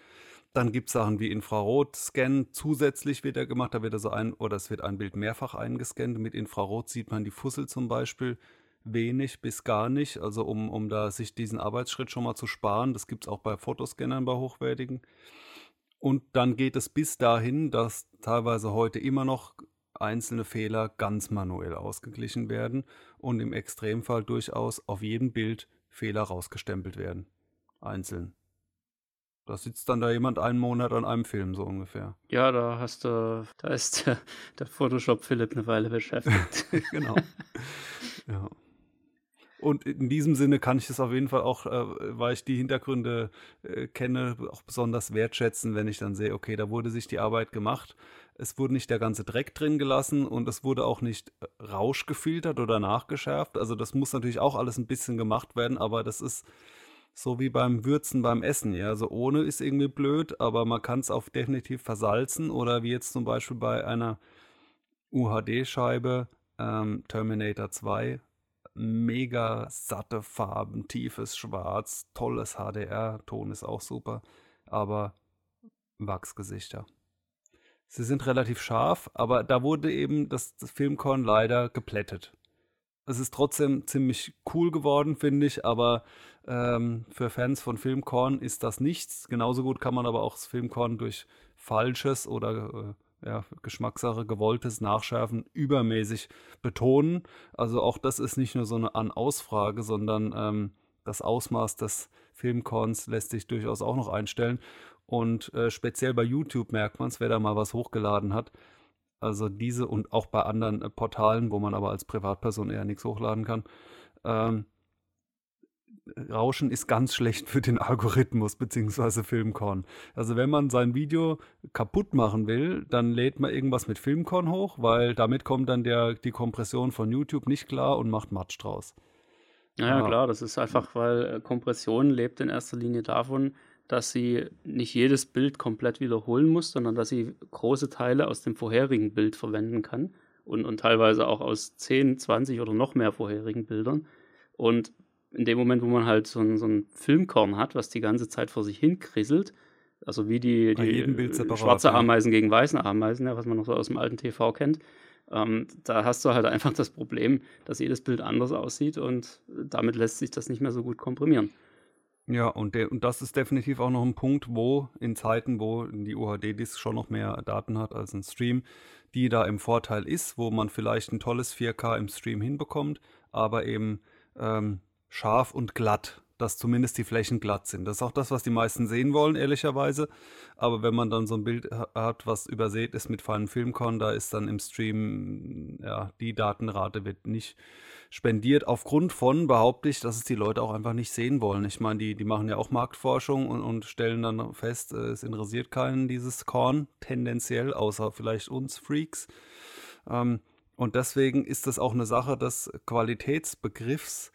Dann gibt es Sachen wie Infrarotscan. Zusätzlich wird er gemacht, da wird also ein, oder es wird ein Bild mehrfach eingescannt. Mit Infrarot sieht man die Fussel zum Beispiel wenig bis gar nicht, also um, um da sich diesen Arbeitsschritt schon mal zu sparen. Das gibt es auch bei Fotoscannern bei hochwertigen. Und dann geht es bis dahin, dass teilweise heute immer noch einzelne Fehler ganz manuell ausgeglichen werden und im Extremfall durchaus auf jedem Bild Fehler rausgestempelt werden. Einzeln. Da sitzt dann da jemand einen Monat an einem Film, so ungefähr. Ja, da hast du, da ist der, [laughs] der Photoshop Philipp eine Weile beschäftigt. [laughs] genau. ja. Und in diesem Sinne kann ich es auf jeden Fall auch, äh, weil ich die Hintergründe äh, kenne, auch besonders wertschätzen, wenn ich dann sehe, okay, da wurde sich die Arbeit gemacht. Es wurde nicht der ganze Dreck drin gelassen und es wurde auch nicht äh, Rausch gefiltert oder nachgeschärft. Also das muss natürlich auch alles ein bisschen gemacht werden, aber das ist so wie beim Würzen beim Essen, ja. Also ohne ist irgendwie blöd, aber man kann es auch definitiv versalzen oder wie jetzt zum Beispiel bei einer UHD-Scheibe ähm, Terminator 2. Mega satte Farben, tiefes Schwarz, tolles HDR, Ton ist auch super, aber Wachsgesichter. Sie sind relativ scharf, aber da wurde eben das, das Filmkorn leider geplättet. Es ist trotzdem ziemlich cool geworden, finde ich, aber ähm, für Fans von Filmkorn ist das nichts. Genauso gut kann man aber auch das Filmkorn durch falsches oder äh, ja, Geschmackssache gewolltes Nachschärfen übermäßig betonen. Also auch das ist nicht nur so eine An-Aus-Frage, sondern ähm, das Ausmaß des Filmkorns lässt sich durchaus auch noch einstellen. Und äh, speziell bei YouTube merkt man es, wer da mal was hochgeladen hat. Also diese und auch bei anderen äh, Portalen, wo man aber als Privatperson eher nichts hochladen kann. Ähm, Rauschen ist ganz [laughs] schlecht für den Algorithmus bzw. Filmkorn. Also wenn man sein Video kaputt machen will, dann lädt man irgendwas mit Filmkorn hoch, weil damit kommt dann der, die Kompression von YouTube nicht klar und macht Matsch draus. Ja, ja, klar, das ist einfach, weil äh, Kompression lebt in erster Linie davon, dass sie nicht jedes Bild komplett wiederholen muss, sondern dass sie große Teile aus dem vorherigen Bild verwenden kann und, und teilweise auch aus 10, 20 oder noch mehr vorherigen Bildern. Und in dem Moment, wo man halt so ein, so ein Filmkorn hat, was die ganze Zeit vor sich hin krisselt, also wie die, die schwarze Ameisen gegen weiße Ameisen, ja, was man noch so aus dem alten TV kennt, ähm, da hast du halt einfach das Problem, dass jedes Bild anders aussieht und damit lässt sich das nicht mehr so gut komprimieren. Ja, und, und das ist definitiv auch noch ein Punkt, wo in Zeiten, wo die UHD-Disk schon noch mehr Daten hat als ein Stream, die da im Vorteil ist, wo man vielleicht ein tolles 4K im Stream hinbekommt, aber eben ähm, scharf und glatt dass zumindest die Flächen glatt sind. Das ist auch das, was die meisten sehen wollen, ehrlicherweise. Aber wenn man dann so ein Bild hat, was übersät ist mit feinem Filmkorn, da ist dann im Stream, ja, die Datenrate wird nicht spendiert. Aufgrund von, behaupte ich, dass es die Leute auch einfach nicht sehen wollen. Ich meine, die, die machen ja auch Marktforschung und, und stellen dann fest, äh, es interessiert keinen dieses Korn, tendenziell, außer vielleicht uns Freaks. Ähm, und deswegen ist das auch eine Sache des Qualitätsbegriffs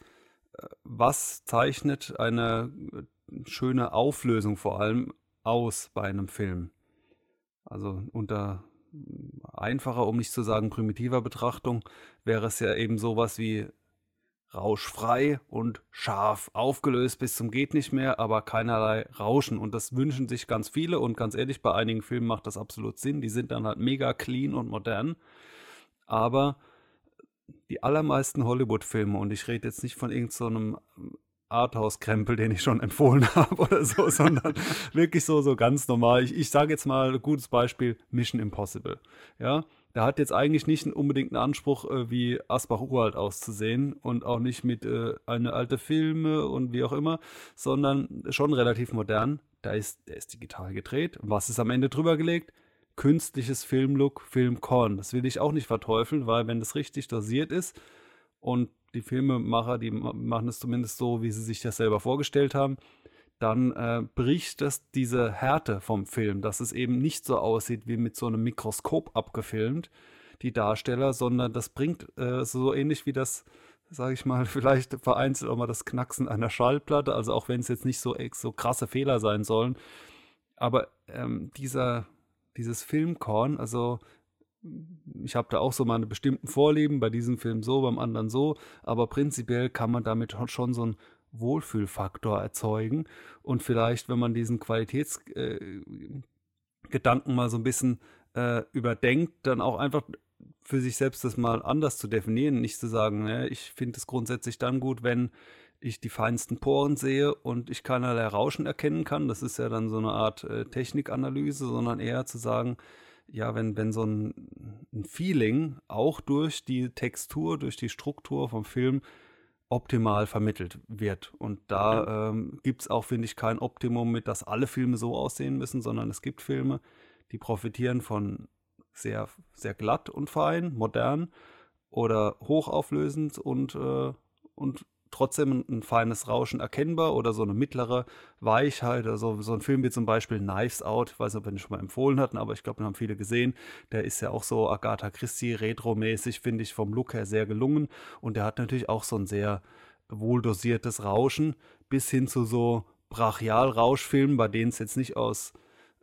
was zeichnet eine äh, schöne Auflösung vor allem aus bei einem Film? Also unter einfacher, um nicht zu sagen primitiver Betrachtung, wäre es ja eben sowas wie rauschfrei und scharf aufgelöst bis zum geht nicht mehr, aber keinerlei Rauschen. Und das wünschen sich ganz viele und ganz ehrlich, bei einigen Filmen macht das absolut Sinn. Die sind dann halt mega clean und modern. Aber die allermeisten Hollywood-Filme, und ich rede jetzt nicht von irgendeinem so Arthouse-Krempel, den ich schon empfohlen [laughs] habe oder so, sondern [laughs] wirklich so, so ganz normal. Ich, ich sage jetzt mal ein gutes Beispiel: Mission Impossible. Ja, der hat jetzt eigentlich nicht unbedingt einen Anspruch, äh, wie Asbach uralt auszusehen und auch nicht mit äh, eine alte Filme und wie auch immer, sondern schon relativ modern. Da ist, der ist digital gedreht. Was ist am Ende drüber gelegt? Künstliches Filmlook, Filmkorn. Das will ich auch nicht verteufeln, weil wenn das richtig dosiert ist und die Filmemacher, die machen es zumindest so, wie sie sich das selber vorgestellt haben, dann äh, bricht das diese Härte vom Film, dass es eben nicht so aussieht wie mit so einem Mikroskop abgefilmt, die Darsteller, sondern das bringt äh, so ähnlich wie das, sage ich mal, [laughs] vielleicht vereinzelt auch mal das Knacksen einer Schallplatte, also auch wenn es jetzt nicht so, so krasse Fehler sein sollen, aber ähm, dieser, dieses Filmkorn, also ich habe da auch so meine bestimmten Vorlieben, bei diesem Film so, beim anderen so, aber prinzipiell kann man damit schon so ein Wohlfühlfaktor erzeugen und vielleicht, wenn man diesen Qualitätsgedanken äh, mal so ein bisschen äh, überdenkt, dann auch einfach für sich selbst das mal anders zu definieren, nicht zu sagen, ne, ich finde es grundsätzlich dann gut, wenn ich die feinsten Poren sehe und ich keinerlei Rauschen erkennen kann. Das ist ja dann so eine Art äh, Technikanalyse, sondern eher zu sagen, ja, wenn, wenn so ein, ein Feeling auch durch die Textur, durch die Struktur vom Film optimal vermittelt wird. Und da ähm, gibt es auch, finde ich, kein Optimum mit, dass alle Filme so aussehen müssen, sondern es gibt Filme, die profitieren von sehr, sehr glatt und fein, modern oder hochauflösend und, äh, und trotzdem ein feines Rauschen erkennbar oder so eine mittlere Weichheit. Also so ein Film wie zum Beispiel Knives Out, ich weiß nicht, ob wir den schon mal empfohlen hatten, aber ich glaube, den haben viele gesehen. Der ist ja auch so Agatha Christie retro-mäßig, finde ich, vom Look her sehr gelungen. Und der hat natürlich auch so ein sehr wohldosiertes Rauschen bis hin zu so Brachial-Rauschfilmen, bei denen es jetzt nicht aus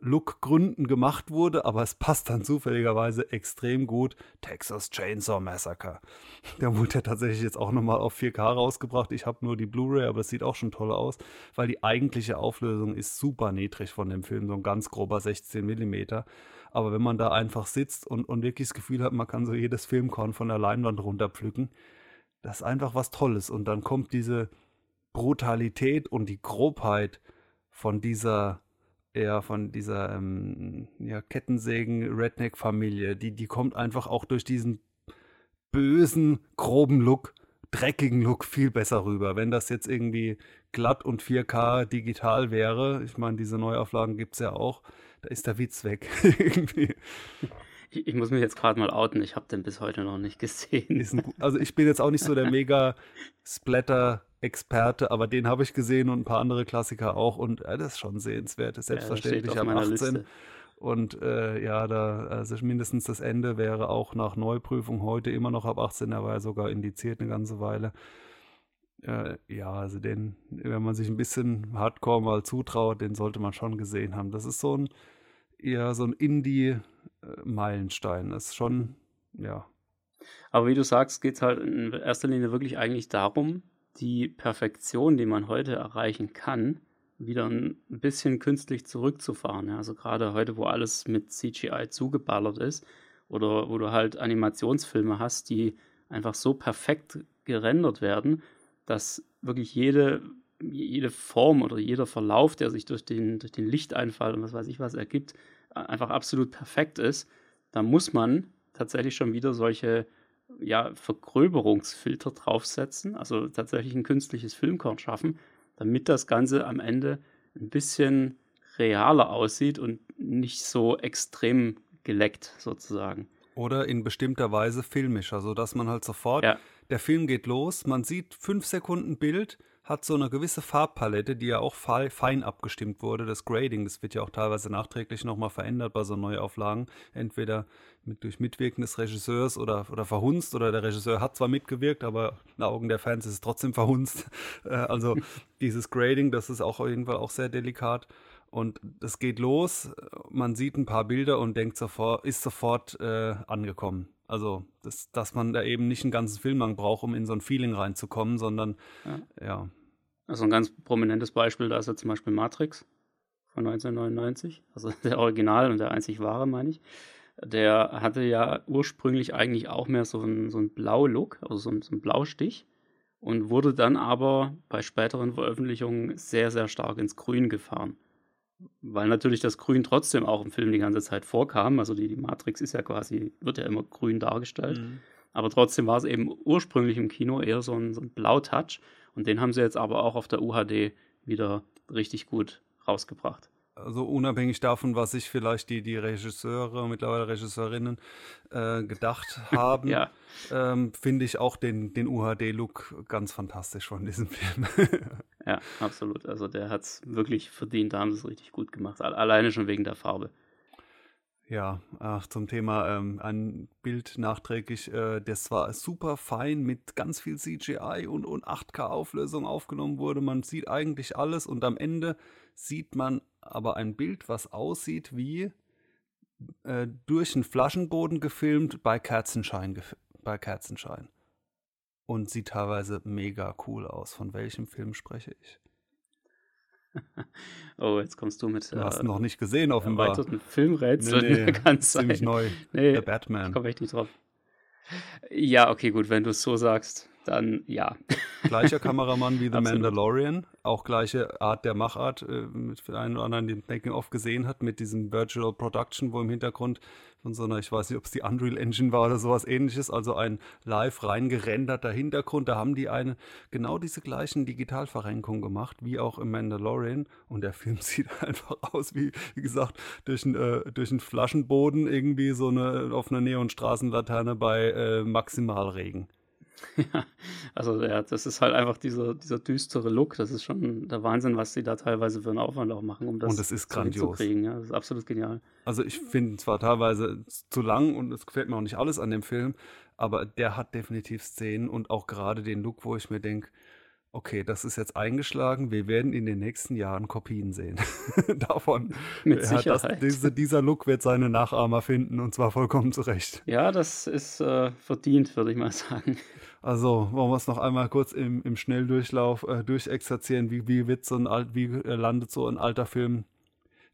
Look-Gründen gemacht wurde, aber es passt dann zufälligerweise extrem gut. Texas Chainsaw Massacre. Der wurde ja tatsächlich jetzt auch nochmal auf 4K rausgebracht. Ich habe nur die Blu-ray, aber es sieht auch schon toll aus, weil die eigentliche Auflösung ist super niedrig von dem Film, so ein ganz grober 16 mm. Aber wenn man da einfach sitzt und, und wirklich das Gefühl hat, man kann so jedes Filmkorn von der Leinwand runterpflücken, das ist einfach was Tolles. Und dann kommt diese Brutalität und die Grobheit von dieser eher von dieser ähm, ja, Kettensägen-Redneck-Familie. Die, die kommt einfach auch durch diesen bösen, groben Look, dreckigen Look viel besser rüber. Wenn das jetzt irgendwie glatt und 4K digital wäre, ich meine, diese Neuauflagen gibt es ja auch, da ist der Witz weg. [laughs] irgendwie. Ich, ich, muss mich jetzt gerade mal outen, ich habe den bis heute noch nicht [laughs] gesehen. Ein, also ich bin jetzt auch nicht so der mega Splatter Experte, aber den habe ich gesehen und ein paar andere Klassiker auch und äh, das ist schon sehenswert. Selbstverständlich ja, ab 18. Liste. Und äh, ja, da, also mindestens das Ende wäre auch nach Neuprüfung heute immer noch ab 18, er war ja sogar indiziert eine ganze Weile. Äh, ja, also den, wenn man sich ein bisschen Hardcore mal zutraut, den sollte man schon gesehen haben. Das ist so ein eher so ein Indie-Meilenstein. Das ist schon, ja. Aber wie du sagst, geht es halt in erster Linie wirklich eigentlich darum, die Perfektion, die man heute erreichen kann, wieder ein bisschen künstlich zurückzufahren. Also gerade heute, wo alles mit CGI zugeballert ist oder wo du halt Animationsfilme hast, die einfach so perfekt gerendert werden, dass wirklich jede, jede Form oder jeder Verlauf, der sich durch den, durch den Lichteinfall und was weiß ich was ergibt, einfach absolut perfekt ist, da muss man tatsächlich schon wieder solche ja, Vergröberungsfilter draufsetzen, also tatsächlich ein künstliches Filmkorn schaffen, damit das Ganze am Ende ein bisschen realer aussieht und nicht so extrem geleckt sozusagen. Oder in bestimmter Weise filmischer, sodass man halt sofort, ja. der Film geht los, man sieht fünf Sekunden Bild, hat so eine gewisse Farbpalette, die ja auch fein abgestimmt wurde. Das Grading, das wird ja auch teilweise nachträglich nochmal verändert bei so Neuauflagen. Entweder mit, durch Mitwirken des Regisseurs oder, oder verhunzt oder der Regisseur hat zwar mitgewirkt, aber in Augen der Fans ist es trotzdem verhunzt. [laughs] Äh, also dieses Grading, das ist auch auf jeden Fall auch sehr delikat. Und es geht los, man sieht ein paar Bilder und denkt sofort, ist sofort äh, angekommen. Also, das, dass man da eben nicht einen ganzen Film lang braucht, um in so ein Feeling reinzukommen, sondern ja. ja. Also ein ganz prominentes Beispiel, da ist ja zum Beispiel Matrix von 1999, also [laughs] der Original und der einzig wahre, meine ich. Der hatte ja ursprünglich eigentlich auch mehr so einen, so einen Blau-Look, also so einen, so einen Blaustich und wurde dann aber bei späteren Veröffentlichungen sehr, sehr stark ins Grün gefahren. Weil natürlich das Grün trotzdem auch im Film die ganze Zeit vorkam. Also die, die Matrix ist ja quasi, wird ja immer grün dargestellt. Mhm. Aber trotzdem war es eben ursprünglich im Kino eher so ein, so ein Blau-Touch. Und den haben sie jetzt aber auch auf der UHD wieder richtig gut rausgebracht also unabhängig davon, was sich vielleicht die, die Regisseure, mittlerweile Regisseurinnen äh, gedacht [laughs] haben, ja. ähm, finde ich auch den, den UHD-Look ganz fantastisch von diesem Film. [laughs] ja, absolut. Also der hat es wirklich verdient, da haben sie es richtig gut gemacht. Alleine schon wegen der Farbe. Ja, ach, zum Thema ähm, ein Bild nachträglich, äh, das war super fein mit ganz viel CGI und, und 8K-Auflösung aufgenommen wurde. Man sieht eigentlich alles und am Ende sieht man aber ein Bild, was aussieht wie äh, durch einen Flaschenboden gefilmt bei Kerzenschein, gef bei Kerzenschein. Und sieht teilweise mega cool aus. Von welchem Film spreche ich? [laughs] oh, jetzt kommst du mit. Du hast äh, noch nicht gesehen, offenbar. Erweiterten Filmrätsel. Nee, nee, [laughs] Ganz ziemlich neu. Nee, The Batman. Ich komme echt nicht drauf. Ja, okay, gut, wenn du es so sagst dann ja. Gleicher [laughs] Kameramann wie The Mandalorian, auch gleiche Art der Machart, äh, mit einem oder anderen den Making-of gesehen hat, mit diesem Virtual Production, wo im Hintergrund von so einer, ich weiß nicht, ob es die Unreal Engine war oder sowas ähnliches, also ein live reingerenderter Hintergrund. Da haben die eine genau diese gleichen Digitalverrenkungen gemacht, wie auch im Mandalorian. Und der Film [laughs] sieht einfach aus wie, wie gesagt, durch einen, äh, durch einen Flaschenboden irgendwie so eine auf einer Neonstraßenlaterne bei äh, Maximalregen. [laughs] Ja, also ja, das ist halt einfach dieser, dieser düstere Look. Das ist schon der Wahnsinn, was sie da teilweise für einen Aufwand auch machen, um das, und das ist grandios. zu kriegen. Ja, das ist absolut genial. Also ich finde zwar teilweise zu lang und es gefällt mir auch nicht alles an dem Film, aber der hat definitiv Szenen und auch gerade den Look, wo ich mir denke, okay, das ist jetzt eingeschlagen, wir werden in den nächsten Jahren Kopien sehen. [laughs] Davon. Mit Sicherheit. Das, diese, dieser Look wird seine Nachahmer finden und zwar vollkommen zurecht. Ja, das ist äh, verdient, würde ich mal [laughs] sagen. Also wollen wir es noch einmal kurz im, im Schnelldurchlauf äh, durchexerzieren, wie, wie wird so ein alt, wie äh, landet so ein alter Film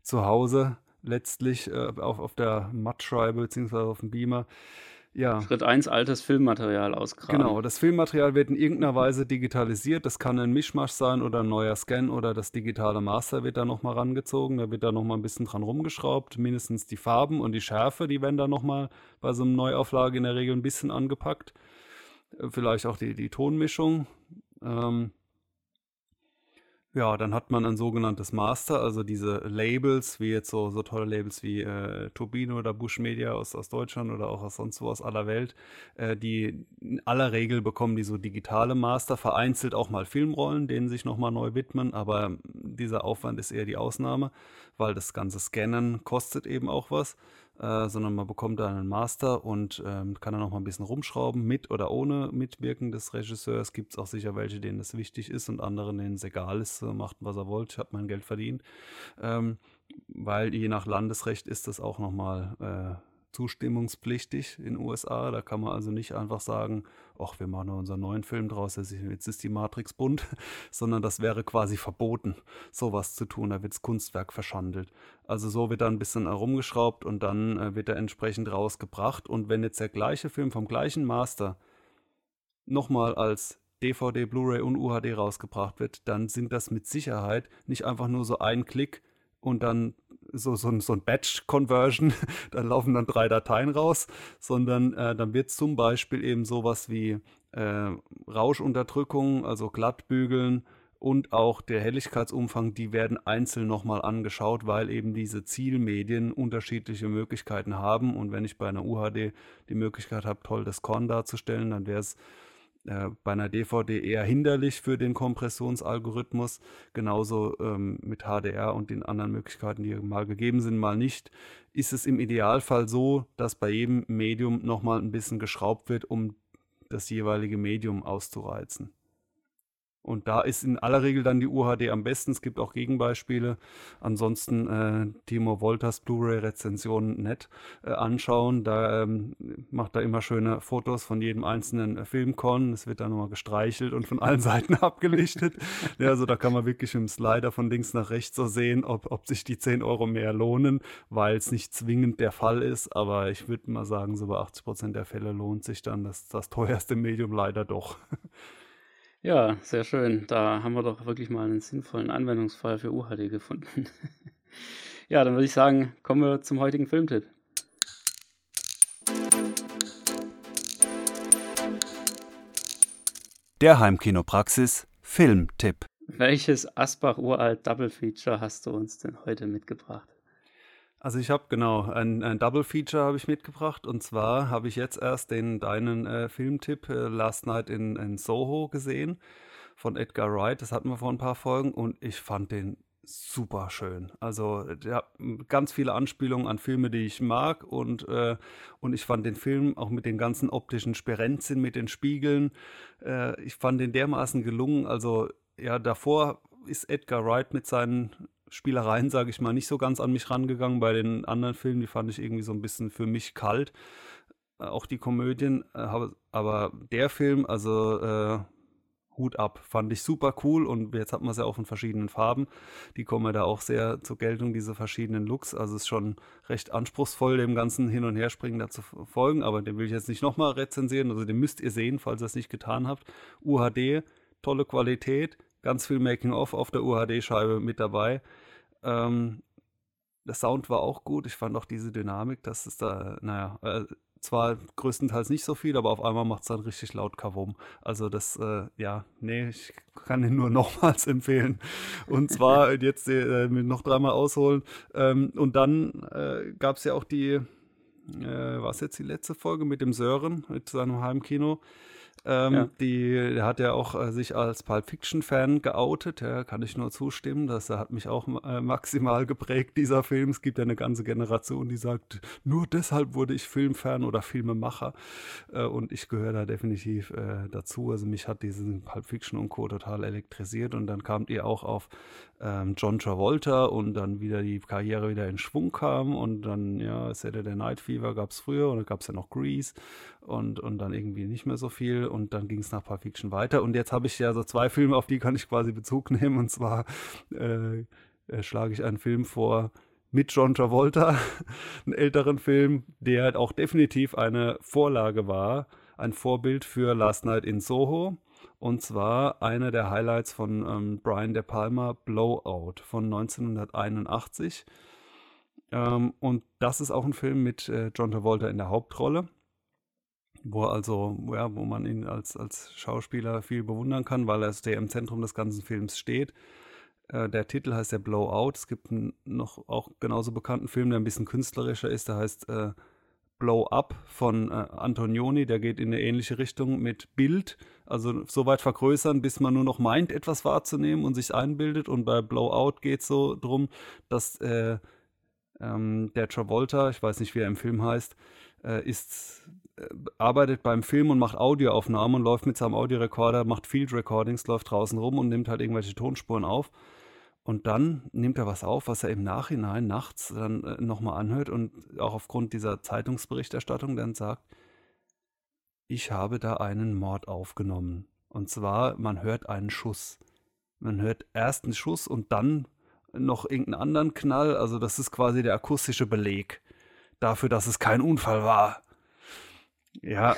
zu Hause letztlich äh, auf, auf der Mattscheibe beziehungsweise auf dem Beamer. Ja. Schritt 1, altes Filmmaterial ausgraben. Genau, das Filmmaterial wird in irgendeiner Weise digitalisiert. Das kann ein Mischmasch sein oder ein neuer Scan oder das digitale Master wird da nochmal rangezogen. Da wird da nochmal ein bisschen dran rumgeschraubt. Mindestens die Farben und die Schärfe, die werden da nochmal bei so einer Neuauflage in der Regel ein bisschen angepackt. Äh, vielleicht auch die, die Tonmischung. Ähm, ja, dann hat man ein sogenanntes Master, also diese Labels, wie jetzt so, so tolle Labels wie äh, Turbine oder Bush Media aus, aus Deutschland oder auch aus sonst wo aus aller Welt, äh, die in aller Regel bekommen die so digitale Master, vereinzelt auch mal Filmrollen, denen sich nochmal neu widmen, aber dieser Aufwand ist eher die Ausnahme, weil das ganze Scannen kostet eben auch was. Äh, sondern man bekommt dann einen Master und ähm, kann dann noch mal ein bisschen rumschrauben, mit oder ohne Mitwirken des Regisseurs. Gibt es auch sicher welche, denen das wichtig ist und anderen, denen es egal ist, äh, macht was er wollt, ich habe mein Geld verdient. Ähm, weil je nach Landesrecht ist das auch nochmal äh, zustimmungspflichtig in den USA. Da kann man also nicht einfach sagen, ach, wir machen unseren neuen Film draus, jetzt ist die Matrix bunt, [laughs] sondern das wäre quasi verboten, sowas zu tun. Da wird das Kunstwerk verschandelt. Also so wird dann ein bisschen herumgeschraubt und dann äh, wird er entsprechend rausgebracht. Und wenn jetzt der gleiche Film vom gleichen Master nochmal als DVD, Blu-ray und UHD rausgebracht wird, dann sind das mit Sicherheit nicht einfach nur so ein Klick und dann so, so, so ein Batch-Conversion, [laughs] da laufen dann drei Dateien raus, sondern äh, dann wird zum Beispiel eben sowas wie äh, Rauschunterdrückung, also Glattbügeln und auch der Helligkeitsumfang, die werden einzeln nochmal angeschaut, weil eben diese Zielmedien unterschiedliche Möglichkeiten haben. Und wenn ich bei einer UHD die Möglichkeit habe, toll das Korn darzustellen, dann wäre es äh, bei einer DVD eher hinderlich für den Kompressionsalgorithmus, genauso ähm, mit HDR und den anderen Möglichkeiten, die mal gegeben sind, mal nicht, ist es im Idealfall so, dass bei jedem Medium nochmal ein bisschen geschraubt wird, um das jeweilige Medium auszureizen. Und da ist in aller Regel dann die UHD am besten. Es gibt auch Gegenbeispiele. Ansonsten äh, Timo Wolters Blu-ray-Rezension nett äh, anschauen. Da ähm, macht er immer schöne Fotos von jedem einzelnen äh, Filmkorn. Es wird dann nochmal gestreichelt und von allen [laughs] Seiten abgelichtet. ja, also da kann man wirklich im Slider von links nach rechts so sehen, ob, ob sich die 10 Euro mehr lohnen, weil es nicht zwingend der Fall ist. Aber ich würde mal sagen, so bei 80 Prozent der Fälle lohnt sich dann das, das teuerste Medium leider doch. [laughs] Ja, sehr schön. Da haben wir doch wirklich mal einen sinnvollen Anwendungsfall für UHD gefunden. [laughs] ja, dann würde ich sagen, kommen wir zum heutigen Filmtipp. Der Heimkinopraxis Filmtipp. Welches Asbach-Uralt Double Feature hast du uns denn heute mitgebracht? Also ich habe genau ein, ein Double Feature habe ich mitgebracht und zwar habe ich jetzt erst den deinen äh, Filmtipp äh, Last Night in, in Soho gesehen von Edgar Wright. Das hatten wir vor ein paar Folgen und ich fand den super schön. Also der hat ganz viele Anspielungen an Filme, die ich mag und, äh, und ich fand den Film auch mit den ganzen optischen Sperenzien, mit den Spiegeln, äh, ich fand den dermaßen gelungen. Also ja, davor ist Edgar Wright mit seinen Spielereien, sage ich mal, nicht so ganz an mich rangegangen. Bei den anderen Filmen, die fand ich irgendwie so ein bisschen für mich kalt. Äh, auch die Komödien. Äh, aber der Film, also äh, Hut ab, fand ich super cool und jetzt hat man es ja auch in verschiedenen Farben. Die kommen da auch sehr zur Geltung, diese verschiedenen Looks. Also es ist schon recht anspruchsvoll, dem ganzen Hin- und Herspringen da zu folgen, aber den will ich jetzt nicht nochmal rezensieren. Also den müsst ihr sehen, falls ihr es nicht getan habt. UHD, tolle Qualität ganz viel Making-of auf der UHD-Scheibe mit dabei. Ähm, der Sound war auch gut. Ich fand auch diese Dynamik, dass es da, naja, äh, zwar größtenteils nicht so viel, aber auf einmal macht es dann richtig laut Kavum. Also das, äh, ja, nee, ich kann ihn nur [laughs] nochmals empfehlen. Und zwar [laughs] jetzt äh, noch dreimal ausholen. Ähm, und dann äh, gab es ja auch die, äh, was jetzt die letzte Folge mit dem Sören, mit seinem Heimkino. Ähm, ja. die, der hat ja auch äh, sich als Pulp Fiction-Fan geoutet, ja, kann ich nur zustimmen. Das hat mich auch äh, maximal geprägt, dieser Film. Es gibt ja eine ganze Generation, die sagt, nur deshalb wurde ich Filmfan oder Filmemacher. Äh, und ich gehöre da definitiv äh, dazu. Also mich hat diesen Pulp Fiction und Co. total elektrisiert. Und dann kamt ihr auch auf ähm, John Travolta und dann wieder die Karriere wieder in Schwung kam. Und dann, ja, Saturday Night Fever gab es früher und dann gab es ja noch Grease und, und dann irgendwie nicht mehr so viel und dann ging es nach Pulp Fiction weiter. Und jetzt habe ich ja so zwei Filme, auf die kann ich quasi Bezug [laughs] nehmen. Und zwar äh, äh, schlage ich einen Film vor mit John Travolta, [laughs] einen älteren Film, der halt auch definitiv eine Vorlage war, ein Vorbild für Last Night in Soho. Und zwar einer der Highlights von ähm, Brian De Palma, Blowout von 1981. Ähm, und das ist auch ein Film mit äh, John Travolta in der Hauptrolle wo also, ja, wo man ihn als, als Schauspieler viel bewundern kann, weil er der im Zentrum des ganzen Films steht. Äh, der Titel heißt der Blowout. Es gibt einen noch auch genauso bekannten Film, der ein bisschen künstlerischer ist, der heißt äh, Blow Up von äh, Antonioni, der geht in eine ähnliche Richtung mit Bild, also so weit vergrößern, bis man nur noch meint, etwas wahrzunehmen und sich einbildet. Und bei Blowout geht es so drum, dass äh, ähm, der Travolta, ich weiß nicht, wie er im Film heißt, äh, ist arbeitet beim Film und macht Audioaufnahmen und läuft mit seinem Audiorekorder, macht Field Recordings, läuft draußen rum und nimmt halt irgendwelche Tonspuren auf. Und dann nimmt er was auf, was er im Nachhinein nachts dann äh, nochmal anhört und auch aufgrund dieser Zeitungsberichterstattung dann sagt, ich habe da einen Mord aufgenommen. Und zwar, man hört einen Schuss. Man hört erst einen Schuss und dann noch irgendeinen anderen Knall. Also das ist quasi der akustische Beleg dafür, dass es kein Unfall war. Ja,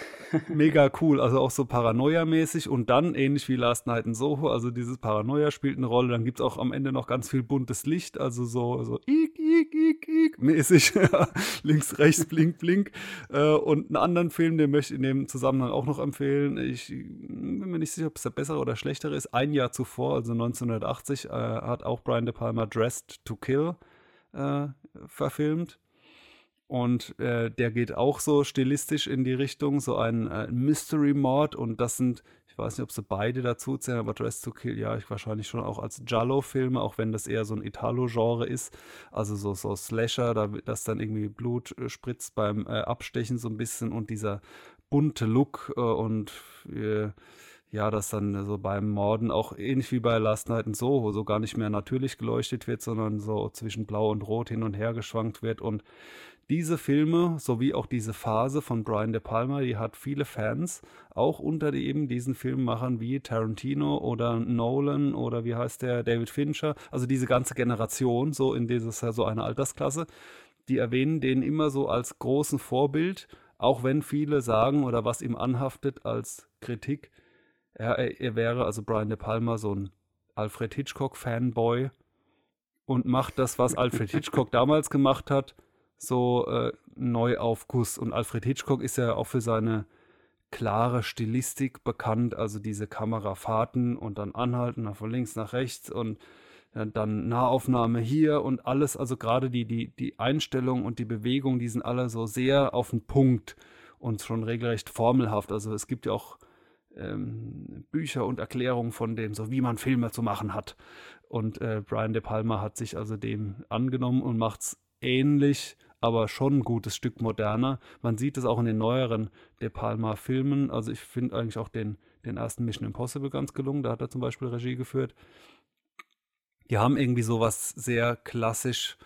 mega cool. Also auch so Paranoia-mäßig und dann ähnlich wie Last Night in Soho. Also dieses Paranoia spielt eine Rolle. Dann gibt es auch am Ende noch ganz viel buntes Licht. Also so, so ik, ik, ik, ik mäßig. [laughs] Links, rechts, blink, blink. Äh, und einen anderen Film, den möchte ich in dem Zusammenhang auch noch empfehlen. Ich bin mir nicht sicher, ob es der bessere oder schlechtere ist. Ein Jahr zuvor, also 1980, äh, hat auch Brian De Palma Dressed to Kill äh, verfilmt. Und äh, der geht auch so stilistisch in die Richtung, so ein äh, Mystery-Mord. Und das sind, ich weiß nicht, ob sie beide dazu zählen, aber Dress to Kill, ja, ich wahrscheinlich schon auch als Giallo-Filme, auch wenn das eher so ein Italo-Genre ist. Also so, so Slasher, da, dass dann irgendwie Blut äh, spritzt beim äh, Abstechen so ein bisschen und dieser bunte Look äh, und äh, ja, dass dann so beim Morden auch ähnlich wie bei Last Night in Soho so gar nicht mehr natürlich geleuchtet wird, sondern so zwischen Blau und Rot hin und her geschwankt wird. Und diese Filme sowie auch diese Phase von Brian De Palma, die hat viele Fans, auch unter eben diesen Filmemachern wie Tarantino oder Nolan oder wie heißt der David Fincher, also diese ganze Generation so in dieses so eine Altersklasse, die erwähnen den immer so als großen Vorbild, auch wenn viele sagen oder was ihm anhaftet als Kritik, er, er wäre, also Brian De Palma, so ein Alfred Hitchcock-Fanboy und macht das, was Alfred Hitchcock [laughs] damals gemacht hat, so äh, Neuaufguss. Und Alfred Hitchcock ist ja auch für seine klare Stilistik bekannt, also diese Kamerafahrten und dann anhalten, von links nach rechts und dann Nahaufnahme hier und alles, also gerade die, die, die Einstellung und die Bewegung, die sind alle so sehr auf den Punkt und schon regelrecht formelhaft. Also es gibt ja auch ähm, Bücher und Erklärungen von dem, so wie man Filme zu machen hat. Und äh, Brian De Palma hat sich also dem angenommen und macht es ähnlich, aber schon ein gutes Stück moderner. Man sieht es auch in den neueren De Palma-Filmen. Also ich finde eigentlich auch den, den ersten Mission Impossible ganz gelungen. Da hat er zum Beispiel Regie geführt. Die haben irgendwie sowas sehr klassisch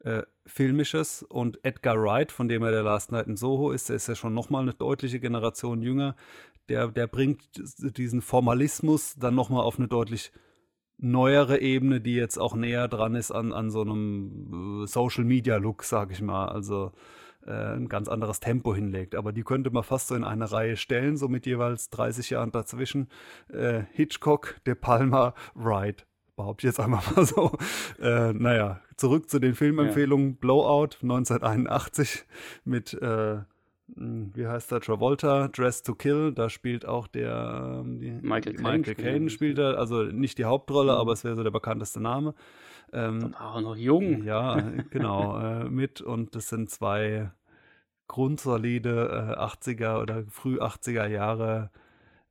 äh, Filmisches und Edgar Wright, von dem er der Last Night in Soho ist, der ist ja schon nochmal eine deutliche Generation jünger der, der bringt diesen Formalismus dann nochmal auf eine deutlich neuere Ebene, die jetzt auch näher dran ist an, an so einem äh, Social Media Look, sag ich mal. Also äh, ein ganz anderes Tempo hinlegt. Aber die könnte man fast so in eine Reihe stellen, so mit jeweils 30 Jahren dazwischen. Äh, Hitchcock, De Palma, Wright. Behaupte ich jetzt einmal mal so. [laughs] Äh, naja, zurück zu den Filmempfehlungen. Ja. Blowout 1981 mit äh, wie heißt der, Travolta, Dress to Kill, da spielt auch der ähm, Michael Caine, Michael Caine spielt er, also nicht die Hauptrolle, mhm. aber es wäre so der bekannteste Name. Ähm, auch noch jung. Ja, genau, [laughs] äh, mit und das sind zwei grundsolide äh, 80er oder früh 80er Jahre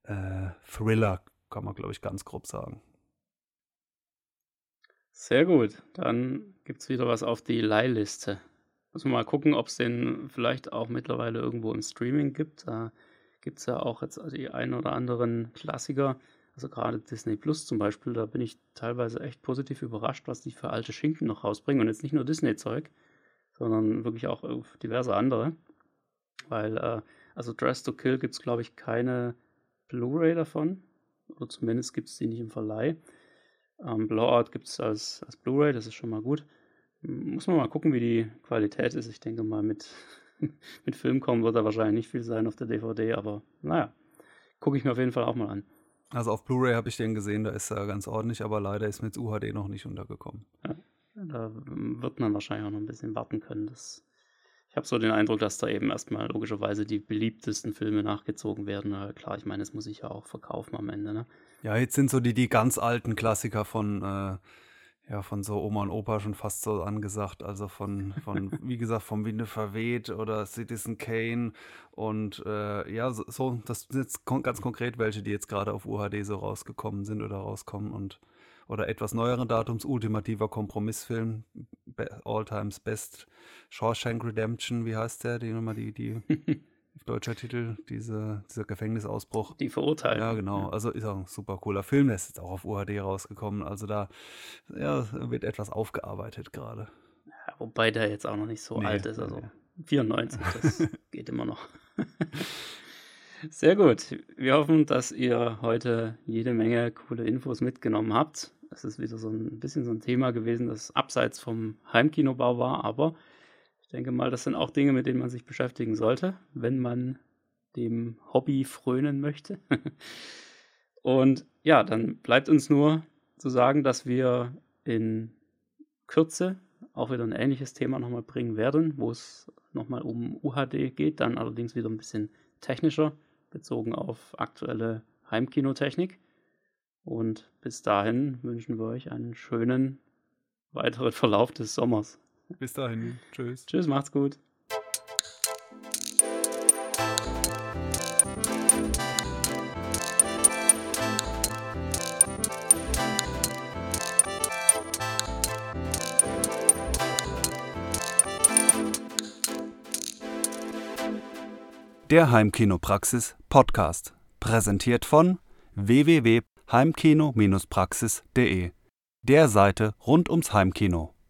äh, Thriller, kann man glaube ich ganz grob sagen. Sehr gut, dann gibt es wieder was auf die Leihliste. Muss man mal gucken, ob es den vielleicht auch mittlerweile irgendwo im Streaming gibt. Da gibt es ja auch jetzt die ein oder anderen Klassiker. Also gerade Disney Plus zum Beispiel, da bin ich teilweise echt positiv überrascht, was die für alte Schinken noch rausbringen. Und jetzt nicht nur Disney-Zeug, sondern wirklich auch diverse andere. Weil, äh, also Dress to Kill gibt es, glaube ich, keine Blu-ray davon. Oder zumindest gibt es die nicht im Verleih. Ähm, Blowout gibt es als, als Blu-ray, das ist schon mal gut. Muss man mal gucken, wie die Qualität ist. Ich denke mal, mit, [laughs] mit Film kommen wird da wahrscheinlich nicht viel sein auf der DVD, aber naja, gucke ich mir auf jeden Fall auch mal an. Also auf Blu-ray habe ich den gesehen, da ist er ganz ordentlich, aber leider ist mit UHD noch nicht untergekommen. Ja, da wird man wahrscheinlich auch noch ein bisschen warten können. Das, ich habe so den Eindruck, dass da eben erstmal logischerweise die beliebtesten Filme nachgezogen werden. Aber klar, ich meine, es muss sich ja auch verkaufen am Ende. Ne? Ja, jetzt sind so die, die ganz alten Klassiker von äh, ja, von so Oma und Opa schon fast so angesagt. Also von, von [laughs] wie gesagt, vom Winde verweht oder Citizen Kane. Und äh, ja, so, so, das sind jetzt ganz konkret welche, die jetzt gerade auf UHD so rausgekommen sind oder rauskommen und oder etwas neueren Datums, ultimativer Kompromissfilm, All Times Best, Shawshank Redemption, wie heißt der, die Nummer, die, die [laughs] deutscher Titel, diese, dieser Gefängnisausbruch. Die Verurteilung. Ja, genau. Also ist auch ein super cooler Film. Der ist jetzt auch auf UHD rausgekommen. Also da ja, wird etwas aufgearbeitet gerade. Ja, wobei der jetzt auch noch nicht so nee, alt ist. Also nee. 94, das [laughs] geht immer noch. Sehr gut. Wir hoffen, dass ihr heute jede Menge coole Infos mitgenommen habt. Es ist wieder so ein bisschen so ein Thema gewesen, das abseits vom Heimkinobau war, aber denke mal, das sind auch Dinge, mit denen man sich beschäftigen sollte, wenn man dem Hobby frönen möchte. [laughs] Und ja, dann bleibt uns nur zu sagen, dass wir in Kürze auch wieder ein ähnliches Thema nochmal bringen werden, wo es nochmal um UHD geht, dann allerdings wieder ein bisschen technischer, bezogen auf aktuelle Heimkinotechnik. Und bis dahin wünschen wir euch einen schönen weiteren Verlauf des Sommers. Bis dahin. Tschüss. Tschüss, macht's gut. Der Heimkinopraxis Podcast. Präsentiert von www.heimkino-praxis.de, der Seite rund ums Heimkino.